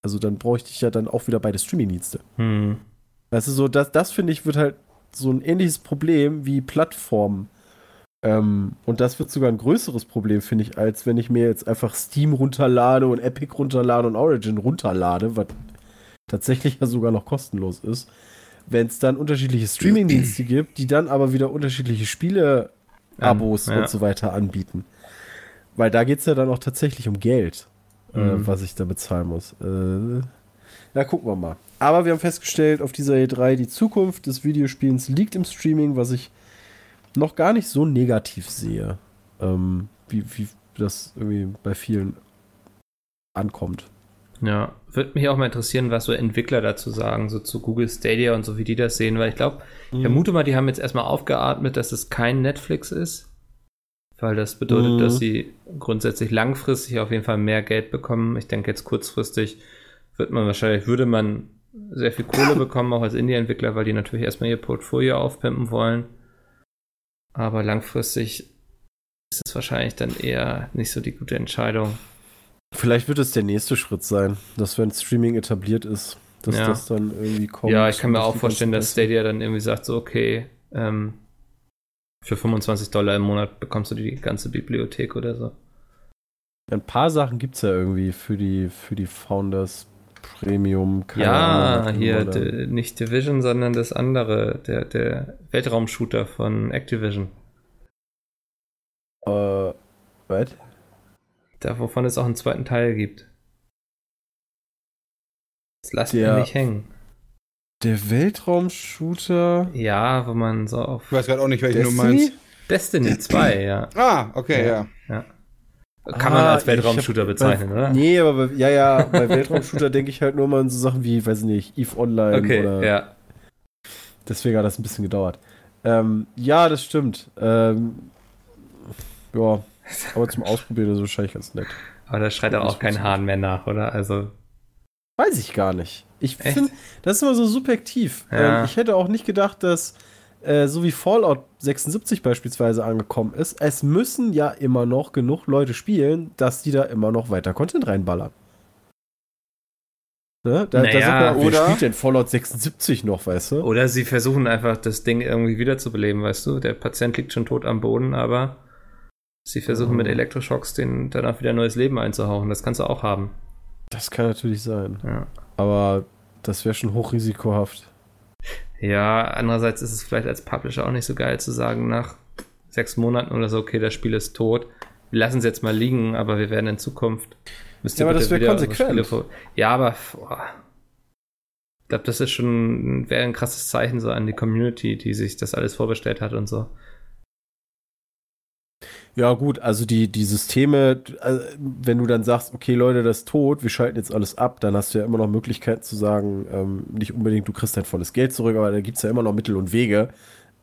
Also dann bräuchte ich ja dann auch wieder beide Streaming-Dienste. Hm. Das ist so, das, das finde ich, wird halt so ein ähnliches Problem wie Plattformen. Ähm, und das wird sogar ein größeres Problem, finde ich, als wenn ich mir jetzt einfach Steam runterlade und Epic runterlade und Origin runterlade, was tatsächlich ja sogar noch kostenlos ist. Wenn es dann unterschiedliche Streaming-Dienste gibt, die dann aber wieder unterschiedliche Spiele-Abos Ähm, ja. und so weiter anbieten. Weil da geht es ja dann auch tatsächlich um Geld, Mhm. was ich da bezahlen muss. Äh, na, gucken wir mal. Aber wir haben festgestellt, auf dieser E3, die Zukunft des Videospielens liegt im Streaming, was ich noch gar nicht so negativ sehe, ähm, wie, wie das irgendwie bei vielen ankommt. Ja, würde mich auch mal interessieren, was so Entwickler dazu sagen, so zu Google Stadia und so, wie die das sehen, weil ich glaube, ich vermute mal, die haben jetzt erstmal aufgeatmet, dass es kein Netflix ist, weil das bedeutet, Mhm. dass sie grundsätzlich langfristig auf jeden Fall mehr Geld bekommen. Ich denke, jetzt kurzfristig wird man wahrscheinlich, würde man sehr viel Kohle bekommen, auch als Indie-Entwickler, weil die natürlich erstmal ihr Portfolio aufpimpen wollen. Aber langfristig ist es wahrscheinlich dann eher nicht so die gute Entscheidung. Vielleicht wird es der nächste Schritt sein, dass wenn Streaming etabliert ist, dass Ja. das dann irgendwie kommt. Ja, ich kann mir auch vorstellen, dass Stadia dann irgendwie sagt, so, okay, ähm, für 25 Dollar im Monat bekommst du die ganze Bibliothek oder so. Ein paar Sachen gibt es ja irgendwie für die, für die Founders Premium. ja, Ahnung, hier oder- d- nicht Division, sondern das andere, der, der Weltraumshooter von Activision. Äh, was? Da, wovon es auch einen zweiten Teil gibt. Das lasst Der- mir nicht hängen. Der Weltraumshooter. Ja, wo man so auf Ich weiß gerade auch nicht, welchen du meinst. Destiny 2, ja. Ah, okay, Ja. ja. Kann man Ah, als ich Weltraumshooter bezeichnen, bei, oder? Nee, aber bei, ja, ja, bei Weltraumshooter denke ich halt nur mal an so Sachen wie, weiß nicht, EVE Online Okay, oder ja. deswegen hat das ein bisschen gedauert. Ähm, ja, das stimmt. Ähm, ja, aber zum Ausprobieren ist es wahrscheinlich ganz nett. Aber da schreit auch kein Hahn mehr nach, oder? Also, Weiß ich gar nicht. Ich finde, das ist immer so subjektiv. Ja. Ähm, ich hätte auch nicht gedacht, dass äh, so wie Fallout 76 beispielsweise angekommen ist, es müssen ja immer noch genug Leute spielen, dass die da immer noch weiter Content reinballern. Ne? Da, da Naja, sagt man, wer oder- spielt denn Fallout 76 noch, weißt du? Oder sie versuchen einfach das Ding irgendwie wiederzubeleben, weißt du? Der Patient liegt schon tot am Boden, aber sie versuchen Mhm. mit Elektroschocks den danach wieder neues Leben einzuhauchen. Das kannst du auch haben. Das kann natürlich sein. Ja. Aber das wäre schon hochrisikohaft. ja, andererseits ist es vielleicht als Publisher auch nicht so geil zu sagen, nach sechs Monaten oder so, okay, das Spiel ist tot. Wir lassen es jetzt mal liegen, aber wir werden in Zukunft. Müsst Ja, aber das wär wieder eure konsequent. Ja, aber boah, ich glaube, das ist schon wäre ein krasses Zeichen so an die Community, die sich das alles vorbestellt hat und so. Ja, gut, also die, die Systeme, äh, wenn du dann sagst, okay, Leute, das ist tot, wir schalten jetzt alles ab, dann hast du ja immer noch Möglichkeiten zu sagen, ähm, nicht unbedingt, du kriegst dein volles Geld zurück, aber da gibt es ja immer noch Mittel und Wege,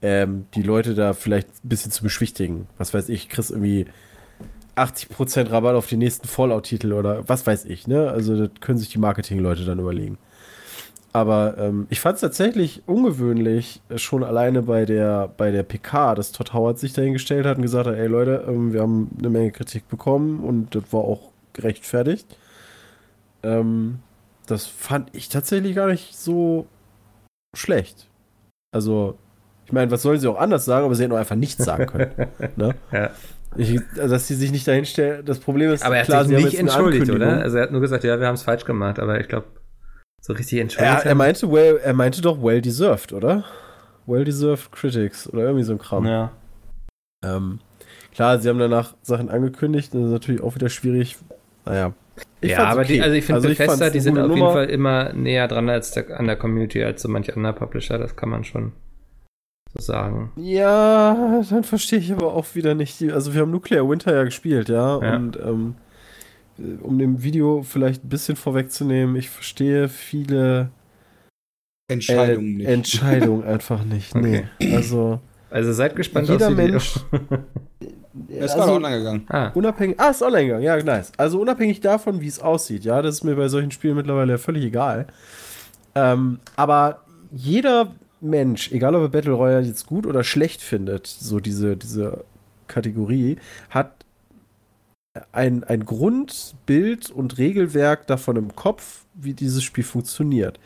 ähm, die Leute da vielleicht ein bisschen zu beschwichtigen. Was weiß ich, kriegst irgendwie 80% Rabatt auf die nächsten Fallout-Titel oder was weiß ich, ne? Also das können sich die Marketing-Leute dann überlegen. Aber ähm, ich fand es tatsächlich ungewöhnlich, äh, schon alleine bei der, bei der PK, dass Todd Howard sich dahingestellt hat und gesagt hat, ey Leute, ähm, wir haben eine Menge Kritik bekommen und das war auch gerechtfertigt. Ähm, das fand ich tatsächlich gar nicht so schlecht. Also, ich meine, was sollen sie auch anders sagen, aber sie hätten auch einfach nichts sagen können. ne? Ja. Ich, dass sie sich nicht dahinstellen, das Problem ist, Aber er hat klar, sich nicht entschuldigt, oder? Also er hat nur gesagt, ja, wir haben es falsch gemacht, aber ich glaube, so richtig entschuldigt. Er, er, meinte well, er meinte doch well deserved, oder? Well deserved critics oder irgendwie so ein Kram. ja. Ähm, klar, sie haben danach Sachen angekündigt, das ist natürlich auch wieder schwierig. Naja. ja, fand's aber die, okay. also ich finde Also ich Bethesda, die sind auf jeden Nummer. Fall immer näher dran als der, an der Community als so manch anderer Publisher, das kann man schon so sagen. Ja, dann verstehe ich aber auch wieder nicht. Die, also wir haben Nuclear Winter ja gespielt, ja. Ja. Und ähm, um dem Video vielleicht ein bisschen vorwegzunehmen, ich verstehe viele Entscheidungen äh, nicht. Entscheidungen einfach nicht. Nee. Also, Also seid gespannt Jeder aufs Video. Mensch- Es also war online gegangen. ah, unabhängig. Ah, ist online gegangen, ja, nice. Also unabhängig davon, wie es aussieht, ja, das ist mir bei solchen Spielen mittlerweile völlig egal. Ähm, aber jeder Mensch, egal ob er Battle Royale jetzt gut oder schlecht findet, so diese, diese Kategorie, hat ein, ein Grundbild und Regelwerk davon im Kopf, wie dieses Spiel funktioniert.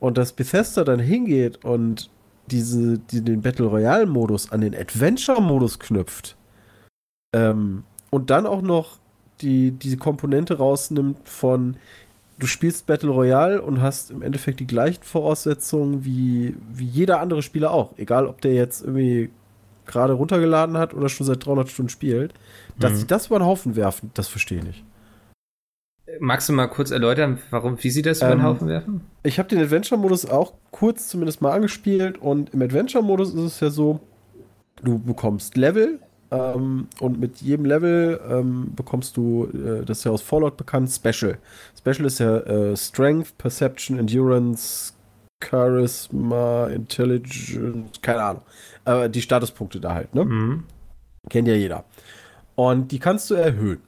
Und dass Bethesda dann hingeht und diese, die, den Battle Royale-Modus an den Adventure-Modus knüpft ähm, und dann auch noch die, diese Komponente rausnimmt von du spielst Battle Royale und hast im Endeffekt die gleichen Voraussetzungen wie, wie jeder andere Spieler auch. Egal, ob der jetzt irgendwie gerade runtergeladen hat oder schon seit 300 Stunden spielt. Dass Mhm. sie das über den Haufen werfen, das verstehe ich nicht. magst du mal kurz erläutern, warum, wie sie das über den Ähm, Haufen werfen? Ich habe den Adventure-Modus auch kurz zumindest mal angespielt und im Adventure-Modus ist es ja so, du bekommst Level ähm, und mit jedem Level ähm, bekommst du, äh, das ist ja aus Fallout bekannt, Special. Special ist ja äh, Strength, Perception, Endurance, Charisma, Intelligence, keine Ahnung. Äh, die Statuspunkte da halt, ne? Mhm. Kennt ja jeder. Und die kannst du erhöhen.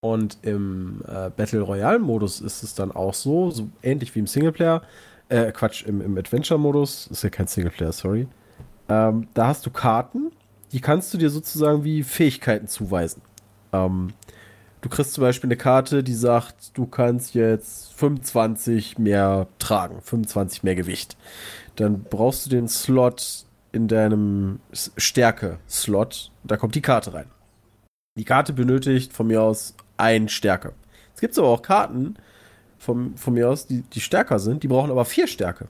Und im äh, Battle Royale-Modus ist es dann auch so, so ähnlich wie im Singleplayer. Äh, Quatsch, im, im Adventure-Modus, ist ja kein Singleplayer, sorry. Ähm, da hast du Karten, die kannst du dir sozusagen wie Fähigkeiten zuweisen. Ähm, du kriegst zum Beispiel eine Karte, die sagt, du kannst jetzt 25 mehr tragen, 25 mehr Gewicht. Dann brauchst du den Slot in deinem Stärke-Slot. Da kommt die Karte rein. Die Karte benötigt von mir aus ein Stärke. Es gibt aber auch Karten von, von mir aus, die, die stärker sind, die brauchen aber vier Stärke.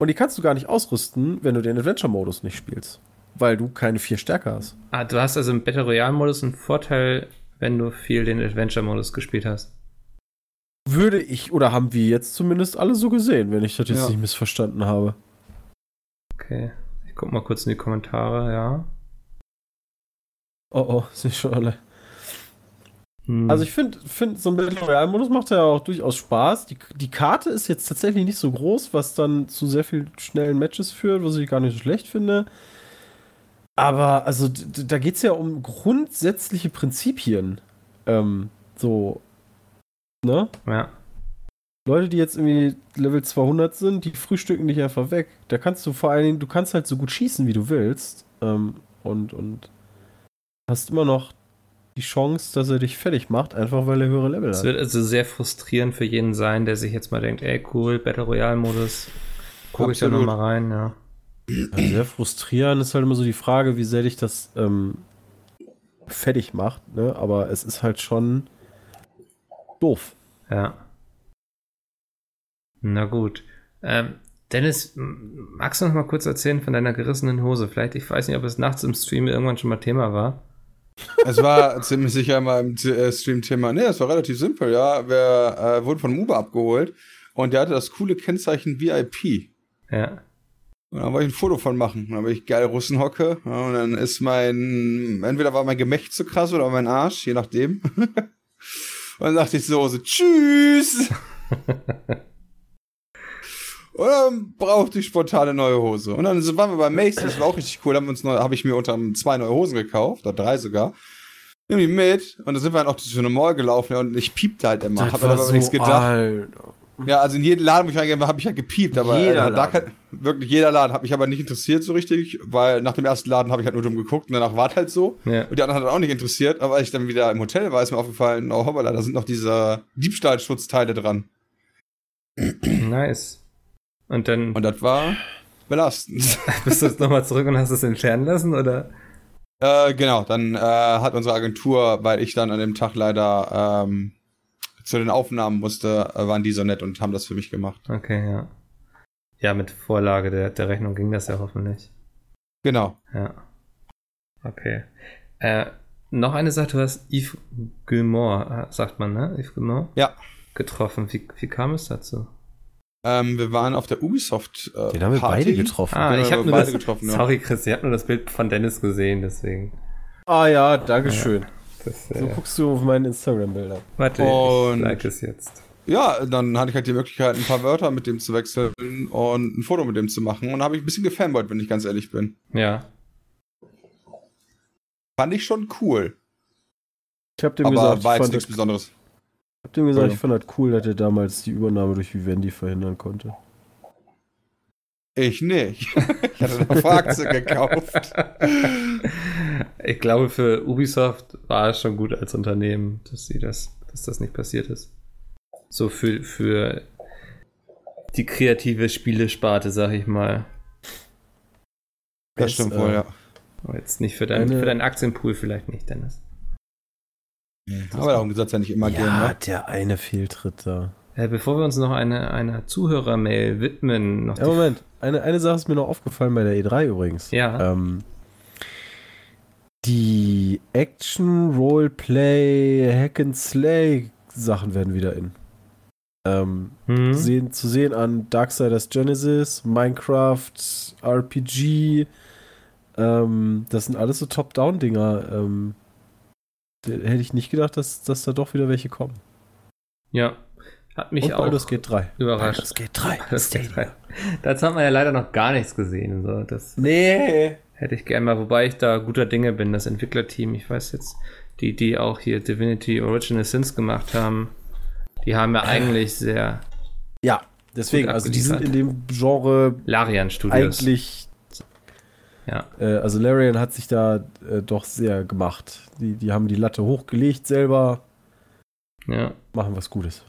Und die kannst du gar nicht ausrüsten, wenn du den Adventure-Modus nicht spielst. Weil du keine vier Stärke hast. Ah, du hast also im Battle Royale-Modus einen Vorteil, wenn du viel den Adventure-Modus gespielt hast. Würde ich, oder haben wir jetzt zumindest alle so gesehen, wenn ich das jetzt Ja. nicht missverstanden habe. Okay. Ich guck mal kurz in die Kommentare, ja. Oh oh, sind schon alle. Hm. Also ich finde, find, so ein Battle Royale-Modus macht ja auch durchaus Spaß. Die, die Karte ist jetzt tatsächlich nicht so groß, was dann zu sehr viel schnellen Matches führt, was ich gar nicht so schlecht finde. Aber also da geht es ja um grundsätzliche Prinzipien. Ähm, so, ne? ja. Leute, die jetzt irgendwie Level 200 sind, die frühstücken dich einfach weg. Da kannst du vor allen Dingen, du kannst halt so gut schießen, wie du willst. Ähm, und, und hast immer noch die Chance, dass er dich fertig macht, einfach weil er höhere Level Es hat. wird also sehr frustrierend für jeden sein, der sich jetzt mal denkt, ey cool, Battle Royale-Modus. Guck ich da Absolut. nochmal rein, ja. Ja, sehr frustrierend ist halt immer so die Frage, wie sehr dich das ähm, fertig macht, ne? Aber es ist halt schon doof. Ja. Na gut. Ähm, Dennis, magst du noch mal kurz erzählen von deiner gerissenen Hose? Vielleicht, ich weiß nicht, ob es nachts im Stream irgendwann schon mal Thema war. Es war ziemlich sicher mal im äh, Stream-Thema. Nee, es war relativ simpel, ja. Wir äh, wurden von Uber abgeholt und der hatte das coole Kennzeichen VIP. Ja. Und da wollte ich ein Foto von machen. Dann habe ich geil Russenhocke. Ja, und dann ist mein, entweder war mein Gemächt zu krass oder mein Arsch, je nachdem. und dann dachte ich so, so tschüss. und dann brauchte ich spontan eine neue Hose. Und dann so waren wir bei Macy's, das war auch richtig cool. Da habe ich mir unter anderem zwei neue Hosen gekauft, oder drei sogar. Irgendwie mit. Und dann sind wir dann auch durch so eine Mall gelaufen und ich piepte halt immer. Hab aber nichts gedacht. Alter. Ja, also in jeden Laden, wo ich reingegangen habe ich ja gepiept, aber Jeder äh, da wirklich jeder Laden hat mich aber nicht interessiert so richtig, weil nach dem ersten Laden habe ich halt nur dumm geguckt und danach war es halt so. Ja. Und die anderen hat auch nicht interessiert, aber als ich dann wieder im Hotel war, ist mir aufgefallen, oh hoppala, da sind noch diese Diebstahlschutzteile dran. Nice. Und dann Und das war belastend. bist du jetzt nochmal zurück und hast es entfernen lassen, oder? äh, genau, dann äh, hat unsere Agentur, weil ich dann an dem Tag leider ähm, zu den Aufnahmen musste, äh, waren die so nett und haben das für mich gemacht. Okay, ja. Ja, mit Vorlage der, der Rechnung ging das ja hoffentlich. Genau. Ja. Okay. Äh, noch eine Sache, du hast Yves Gilmore, äh, sagt man, ne? Yves Gilmore? Ja. Getroffen. Wie, wie kam es dazu? Ähm, wir waren auf der Ubisoft. Äh, Den haben wir Party. beide getroffen. Ah, ich habe nur beide das, getroffen, ja. Sorry, Chris, ich habe nur das Bild von Dennis gesehen, deswegen. Ah ja, dankeschön. Das, So äh, guckst du auf meinen Instagram-Bilder. warte, Und- ich like es jetzt. Ja, dann hatte ich halt die Möglichkeit, ein paar Wörter mit dem zu wechseln und ein Foto mit dem zu machen. Und da habe ich ein bisschen gefanboyt, wenn ich ganz ehrlich bin. Ja. Fand ich schon cool. Ich hab dem aber gesagt, ich war jetzt fand, nichts das, Besonderes. ich hab dem gesagt, ich fand das cool, dass er damals die Übernahme durch Vivendi verhindern konnte. Ich nicht. ich hatte eine Fraktion gekauft. Ich glaube, für Ubisoft war es schon gut als Unternehmen, dass sie das, dass das nicht passiert ist. So für, für die kreative Spielesparte, sag ich mal. Das stimmt äh, wohl, ja. Aber jetzt nicht für, dein, Eine- für deinen Aktienpool vielleicht nicht, Dennis. Aber darum soll es ja nicht immer gehen, Ja, ne? der eine Fehltritt da. Äh, bevor wir uns noch eine, einer Zuhörermail widmen, noch Ja, Moment. Eine, eine Sache ist mir noch aufgefallen bei der E3 übrigens. Ja. Ähm, die Action, Roleplay, Hack and Slay Sachen werden wieder in. Ähm, Hm? sehen, zu sehen an Darksiders Genesis, Minecraft, RPG. Ähm, das sind alles so Top-Down-Dinger. Ähm, hätte ich nicht gedacht, dass, dass da doch wieder welche kommen. Ja. Hat mich Und auch Baldur's Gate 3. überrascht. Baldur's Gate 3. Baldur's Gate 3. Dazu hat man ja leider noch gar nichts gesehen. So. Das Nee. Hätte ich gerne mal, wobei ich da guter Dinge bin, das Entwicklerteam. Ich weiß jetzt, die, die auch hier Divinity Original Sins gemacht haben, die haben ja eigentlich sehr Ja, deswegen, also die sind in dem Genre Larian Studios. eigentlich, Ja. äh, also Larian hat sich da äh, doch sehr gemacht. Die, die haben die Latte hochgelegt selber, ja. machen was Gutes.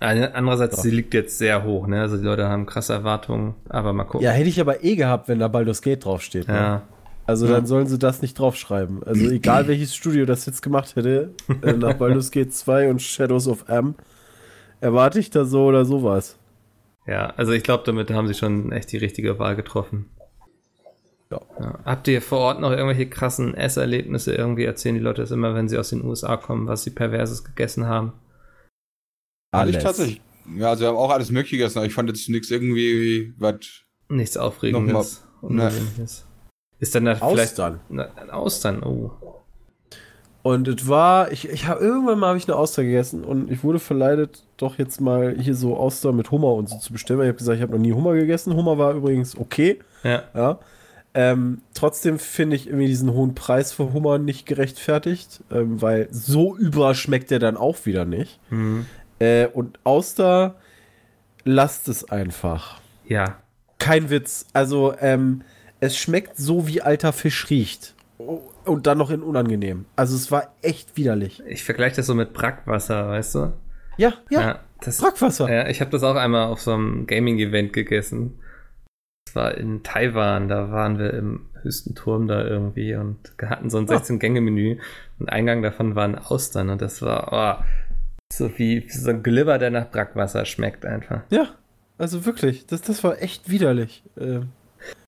Also Andererseits, Ja. sie liegt jetzt sehr hoch, ne? Also die Leute haben krasse Erwartungen, aber mal gucken. Ja, hätte ich aber eh gehabt, wenn da Baldur's Gate draufsteht. Ne? Ja. Also Ja. dann sollen sie das nicht draufschreiben. Also egal welches Studio das jetzt gemacht hätte, äh, nach Baldur's Gate 2 und Shadows of M, erwarte ich da so oder sowas. Ja, also ich glaube, damit haben sie schon echt die richtige Wahl getroffen. Ja. Habt ihr vor Ort noch irgendwelche krassen Esserlebnisse? Irgendwie erzählen die Leute das immer, wenn sie aus den USA kommen, was sie perverses gegessen haben. Hatte ich tatsächlich. Ja, also wir haben auch alles Mögliche gegessen, aber ich fand jetzt nichts irgendwie, was. Nichts Aufregendes. Ungewöhnliches. Ist dann da vielleicht Austern. Na, Austern? Oh. Und es war, ich, ich habe irgendwann mal habe ich eine Auster gegessen und ich wurde verleitet, doch jetzt mal hier so Auster mit Hummer und so zu bestellen. Weil ich habe gesagt, ich habe noch nie Hummer gegessen. Hummer war übrigens okay. Ja. Ja. Ähm, trotzdem finde ich irgendwie diesen hohen Preis für Hummer nicht gerechtfertigt, ähm, weil so über schmeckt der dann auch wieder nicht. Mhm. Äh, und Auster, lasst es einfach. Ja. Kein Witz. Also, ähm, es schmeckt so, wie alter Fisch riecht. Und dann noch in unangenehm. Also, es war echt widerlich. Ich vergleiche das so mit Brackwasser, weißt du? Ja, ja, das, Brackwasser. Ja, ich habe das auch einmal auf so einem Gaming-Event gegessen. Das war in Taiwan, da waren wir im höchsten Turm da irgendwie und hatten so ein Ah. 16-Gänge-Menü und Eingang davon waren Austern und das war oh, so wie so ein Glibber, der nach Brackwasser schmeckt einfach. Ja, also wirklich. Das, das war echt widerlich. Ähm,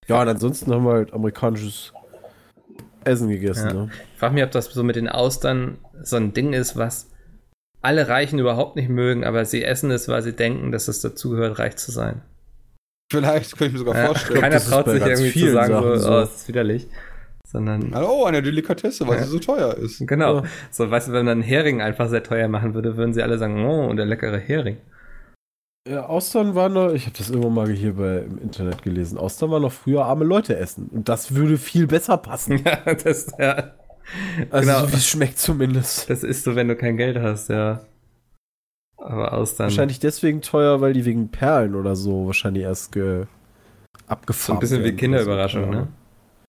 ja, und ansonsten haben wir halt amerikanisches Essen gegessen. Ja. Ne? Ich frage mich, ob das so mit den Austern so ein Ding ist, was alle Reichen überhaupt nicht mögen, aber sie essen es, weil sie denken, dass es dazugehört, reich zu sein. Vielleicht könnte ich mir sogar Ja, vorstellen. keiner das traut sich irgendwie zu sagen, so, so. oh, es ist widerlich. Sondern Oh, eine Delikatesse, weil Ja. sie so teuer ist. Genau. Ja. So, weißt du, wenn man einen Hering einfach sehr teuer machen würde, würden sie alle sagen, oh, der leckere Hering. Ja, Austern war noch, ich habe das irgendwann mal hier bei, im Internet gelesen, Austern war noch früher arme Leute essen. Und das würde viel besser passen. Ja, das, ja, Also, Genau. so wie es schmeckt zumindest. das ist so, wenn du kein Geld hast, ja. Aber aus dann. Wahrscheinlich deswegen teuer, weil die wegen Perlen oder so wahrscheinlich erst ge abgefahren So ein bisschen wie. Kinderüberraschung, ne?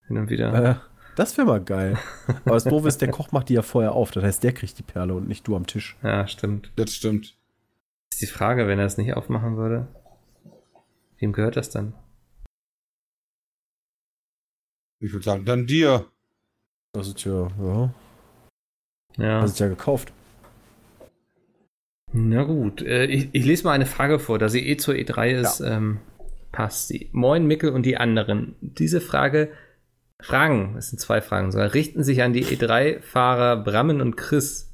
Hin und wieder. Äh, das wäre mal geil. Aber das Doofe ist, der Koch macht die ja vorher auf. Das heißt, der kriegt die Perle und nicht du am Tisch. Ja, stimmt. Das stimmt. Ist die Frage, wenn er es nicht aufmachen würde. Wem gehört das dann? Ich würde sagen, dann dir. Das ist ja, ja. Ja. Das ist ja gekauft. Na gut, äh, ich, ich lese mal eine Frage vor, da sie eh zur E3 ist, ähm, passt sie. Moin Mickel und die anderen. Diese Frage, Fragen, es sind zwei Fragen sogar, richten sich an die E3-Fahrer Brammen und Chris.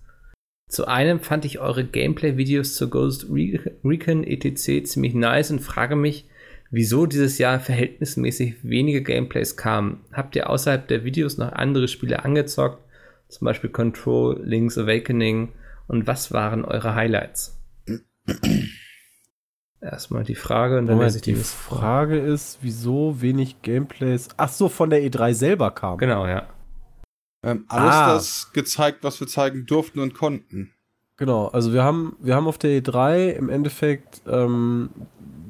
Zu einem fand ich eure Gameplay-Videos zu Ghost Re- Recon etc. ziemlich nice und frage mich, wieso dieses Jahr verhältnismäßig wenige Gameplays kamen. Habt ihr außerhalb der Videos noch andere Spiele angezockt? Zum Beispiel Control, Link's Awakening und was waren eure Highlights? Erstmal die Frage und dann Moment, lese ich die die Frage ist, wieso wenig Gameplays. Ach so, von der E3 selber kam. Genau, ja. Ähm, alles Ah. das gezeigt, was wir zeigen durften und konnten. Genau, also wir haben, wir haben auf der E3 im Endeffekt, ähm,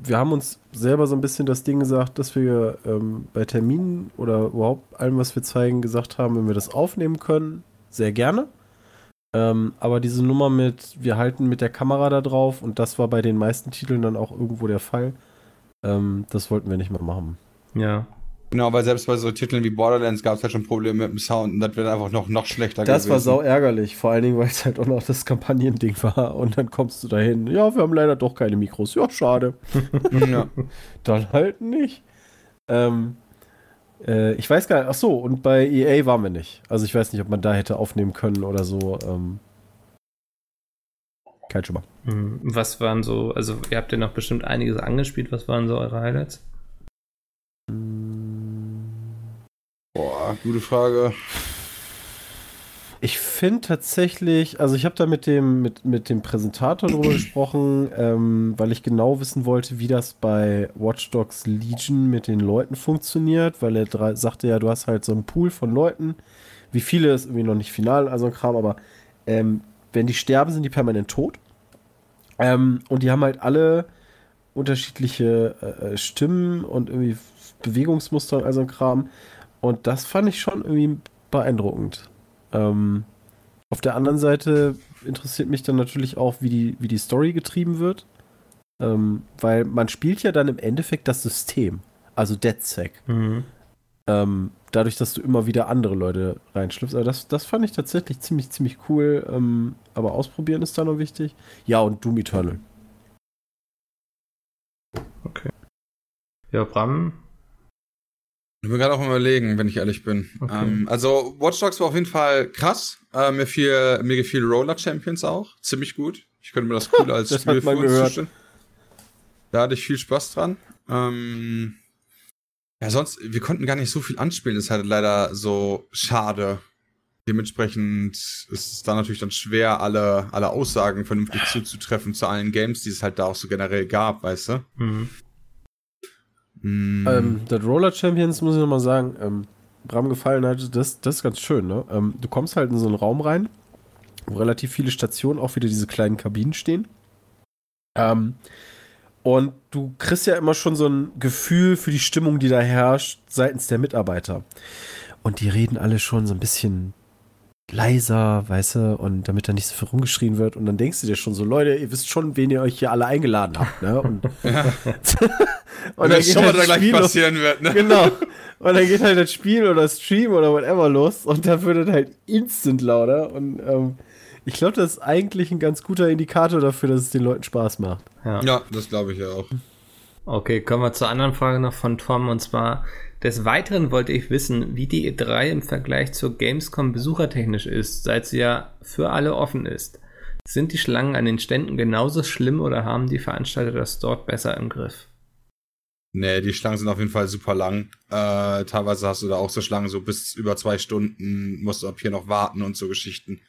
wir haben uns selber so ein bisschen das Ding gesagt, dass wir ähm, bei Terminen oder überhaupt allem, was wir zeigen, gesagt haben, wenn wir das aufnehmen können, sehr gerne. Ähm, aber diese Nummer mit, wir halten mit der Kamera da drauf und das war bei den meisten Titeln dann auch irgendwo der Fall. Ähm, das wollten wir nicht mehr machen. Ja. Genau, weil selbst bei so Titeln wie Borderlands gab es halt schon Probleme mit dem Sound und das wird einfach noch, noch schlechter Das gewesen. war sau ärgerlich, vor allen Dingen, weil es halt auch noch das Kampagnending war. Und dann kommst du dahin, ja, wir haben leider doch keine Mikros. Ja, schade. ja. Dann halt nicht. Ähm, äh, ich weiß gar nicht, ach so, und bei EA waren wir nicht. Also ich weiß nicht, ob man da hätte aufnehmen können oder so. Ähm, kein Schimmer. Hm, Was waren so, also ihr habt ja noch bestimmt einiges angespielt, was waren so eure Highlights? Boah, gute Frage. Ich finde tatsächlich, also ich habe da mit dem, mit, mit dem Präsentator drüber gesprochen, ähm, weil ich genau wissen wollte, wie das bei Watch Dogs Legion mit den Leuten funktioniert, weil er drei, sagte ja, du hast halt so einen Pool von Leuten. Wie viele ist irgendwie noch nicht final, also ein Kram, aber ähm, wenn die sterben, sind die permanent tot. Ähm, und die haben halt alle unterschiedliche äh, äh, Stimmen und irgendwie Bewegungsmuster und all so ein Kram. Und das fand ich schon irgendwie beeindruckend. Ähm, auf der anderen Seite interessiert mich dann natürlich auch, wie die, wie die Story getrieben wird. Ähm, weil man spielt ja dann im Endeffekt das System, also DeadSec. Mhm. Ähm, dadurch, dass du immer wieder andere Leute reinschlüpfst. Aber das, das fand ich tatsächlich ziemlich, ziemlich cool. Ähm, aber ausprobieren ist da noch wichtig. Ja, und Doom Eternal. Ja, Bram, Ich bin gerade auch überlegen, wenn ich ehrlich bin. Okay. Ähm, also Watch Dogs war auf jeden Fall krass. Äh, mir, fiel, mir gefiel Roller Champions auch. Ziemlich gut. Ich könnte mir das cool als Das Spiel zustellen. Da hatte ich viel Spaß dran. Ähm, ja, sonst, wir konnten gar nicht so viel anspielen. Das ist halt leider so schade. Dementsprechend ist es da natürlich dann schwer, alle, alle Aussagen vernünftig zuzutreffen zu allen Games, die es halt da auch so generell gab, weißt du? mhm. Mm. Ähm, das Roller Champions, muss ich nochmal sagen, ähm, Bram gefallen hat, das, das ist ganz schön, ne? Ähm, du kommst halt in so einen Raum rein, wo relativ viele Stationen, auch wieder diese kleinen Kabinen stehen. Ähm, und du kriegst ja immer schon so ein Gefühl für die Stimmung, die da herrscht, seitens der Mitarbeiter. Und die reden alle schon so ein bisschen leiser, weißt du, und damit da nicht so viel rumgeschrien wird. Und dann denkst du dir schon so, Leute, ihr wisst schon, wen ihr euch hier alle eingeladen habt, ne? Und, ja. und Und schon, was da gleich Spiel los. passieren wird, ne? Genau. Und dann geht halt das Spiel oder Stream oder whatever los und dann wird es halt instant lauter. Und ähm, ich glaube, das ist eigentlich ein ganz guter Indikator dafür, dass es den Leuten Spaß macht. ja. Ja, das glaube ich ja auch. Okay, kommen wir zur anderen Frage noch von Tom und zwar des Weiteren wollte ich wissen, wie die E3 im Vergleich zur Gamescom besuchertechnisch ist, seit sie ja für alle offen ist. Sind die Schlangen an den Ständen genauso schlimm oder haben die Veranstalter das dort besser im Griff? Nee, die Schlangen sind auf jeden Fall super lang. Äh, teilweise hast du da auch so Schlangen, so bis über zwei Stunden musst du ab hier noch warten und so Geschichten.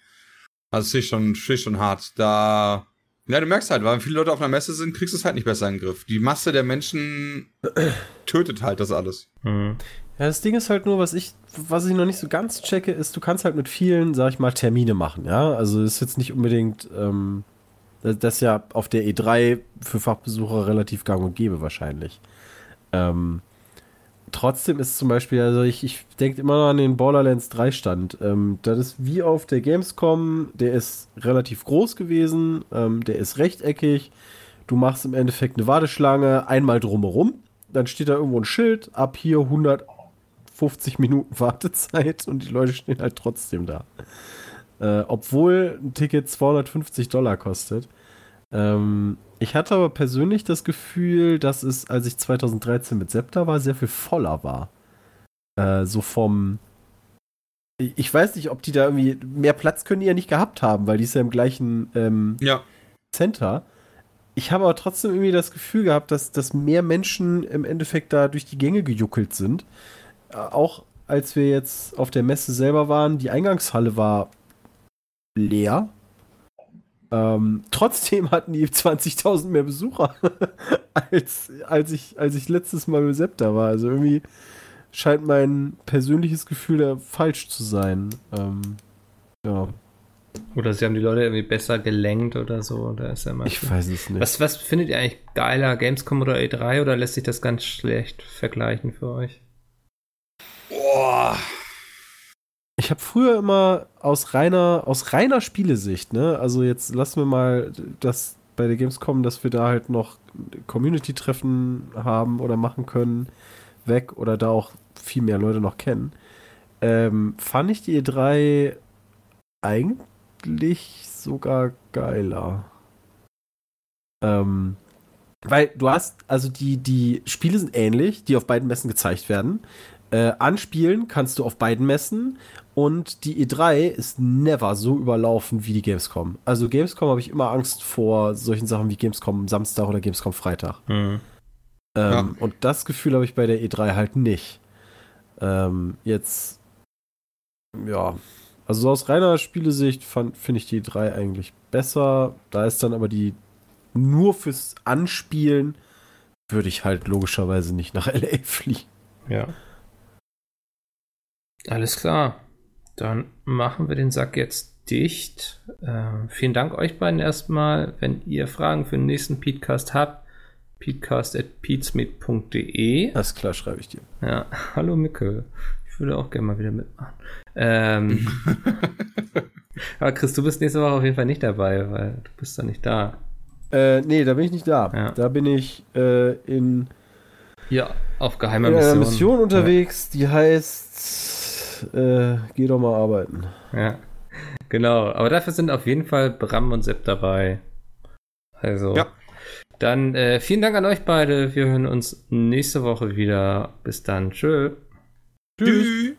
Also es ist schon, ist schon hart. Da, ja, du merkst halt, weil viele Leute auf einer Messe sind, kriegst du es halt nicht besser in den Griff. Die Masse der Menschen tötet halt das alles. Mhm. Ja, das Ding ist halt nur, was ich, was ich noch nicht so ganz checke, ist, du kannst halt mit vielen, sag ich mal, Termine machen, ja. Also ist jetzt nicht unbedingt, ähm, Das, das ist ja auf der E3 für Fachbesucher relativ gang und gäbe wahrscheinlich. Ähm, trotzdem ist zum Beispiel, also ich, ich denke immer noch an den Borderlands 3 Stand. Ähm, das ist wie auf der Gamescom, der ist relativ groß gewesen, ähm, der ist rechteckig. Du machst im Endeffekt eine Warteschlange einmal drumherum. Dann steht da irgendwo ein Schild, ab hier 150 Minuten Wartezeit und die Leute stehen halt trotzdem da. Äh, obwohl ein Ticket 250 Dollar kostet. Ähm, ich hatte aber persönlich das Gefühl, dass es, als ich 2013 mit Septa war, sehr viel voller war. Äh, so vom. Ich weiß nicht, ob die da irgendwie. Mehr Platz können die ja nicht gehabt haben, weil die ist ja im gleichen ähm, Ja. Center. Ich habe aber trotzdem irgendwie das Gefühl gehabt, dass, dass mehr Menschen im Endeffekt da durch die Gänge gejuckelt sind. Äh, Auch als wir jetzt auf der Messe selber waren, die Eingangshalle war leer. Ähm, trotzdem hatten die 20.000 mehr Besucher, als, als, ich, als ich letztes Mal mit Sepp da war. Also irgendwie scheint mein persönliches Gefühl da falsch zu sein. Ähm, ja, Oder sie haben die Leute irgendwie besser gelenkt oder so. Da ist ja immer ich weiß es nicht. was, was findet ihr eigentlich geiler, Gamescom oder E3 oder lässt sich das ganz schlecht vergleichen für euch? Boah. Ich habe früher immer aus reiner, aus reiner Spielesicht, ne? Also jetzt lassen wir mal das bei der Gamescom, dass wir da halt noch Community-Treffen haben oder machen können, weg oder da auch viel mehr Leute noch kennen. Ähm, fand ich die E3 eigentlich sogar geiler. Ähm, weil du hast, also die, die Spiele sind ähnlich, die auf beiden Messen gezeigt werden. Äh, anspielen kannst du auf beiden Messen und die E3 ist never so überlaufen wie die Gamescom. Also Gamescom habe ich immer Angst vor solchen Sachen wie Gamescom Samstag oder Gamescom Freitag. Hm. Ähm, Ja. Und das Gefühl habe ich bei der E3 halt nicht. Ähm, jetzt, ja, also so aus reiner Spielesicht finde ich die E3 eigentlich besser. Da ist dann aber die nur fürs Anspielen würde ich halt logischerweise nicht nach LA fliegen. Ja. Alles klar. Dann machen wir den Sack jetzt dicht. Äh, vielen Dank euch beiden erstmal. Wenn ihr Fragen für den nächsten Podcast habt, peatcast.peatsmeet.de. Alles klar, schreibe ich dir. Ja, hallo Mickel. Ich würde auch gerne mal wieder mitmachen. Ähm, aber Chris, du bist nächste Woche auf jeden Fall nicht dabei, weil du bist da nicht da. Äh, nee, da bin ich nicht da. Ja. Da bin ich äh, in, Ja, auf geheimer Mission. Mission unterwegs, die heißt äh, Geh doch mal arbeiten. Ja. genau. Aber dafür sind auf jeden Fall Bram und Sepp dabei. Also, Ja. dann äh, vielen Dank an euch beide. Wir hören uns nächste Woche wieder. Bis dann. Tschö. Tschüss.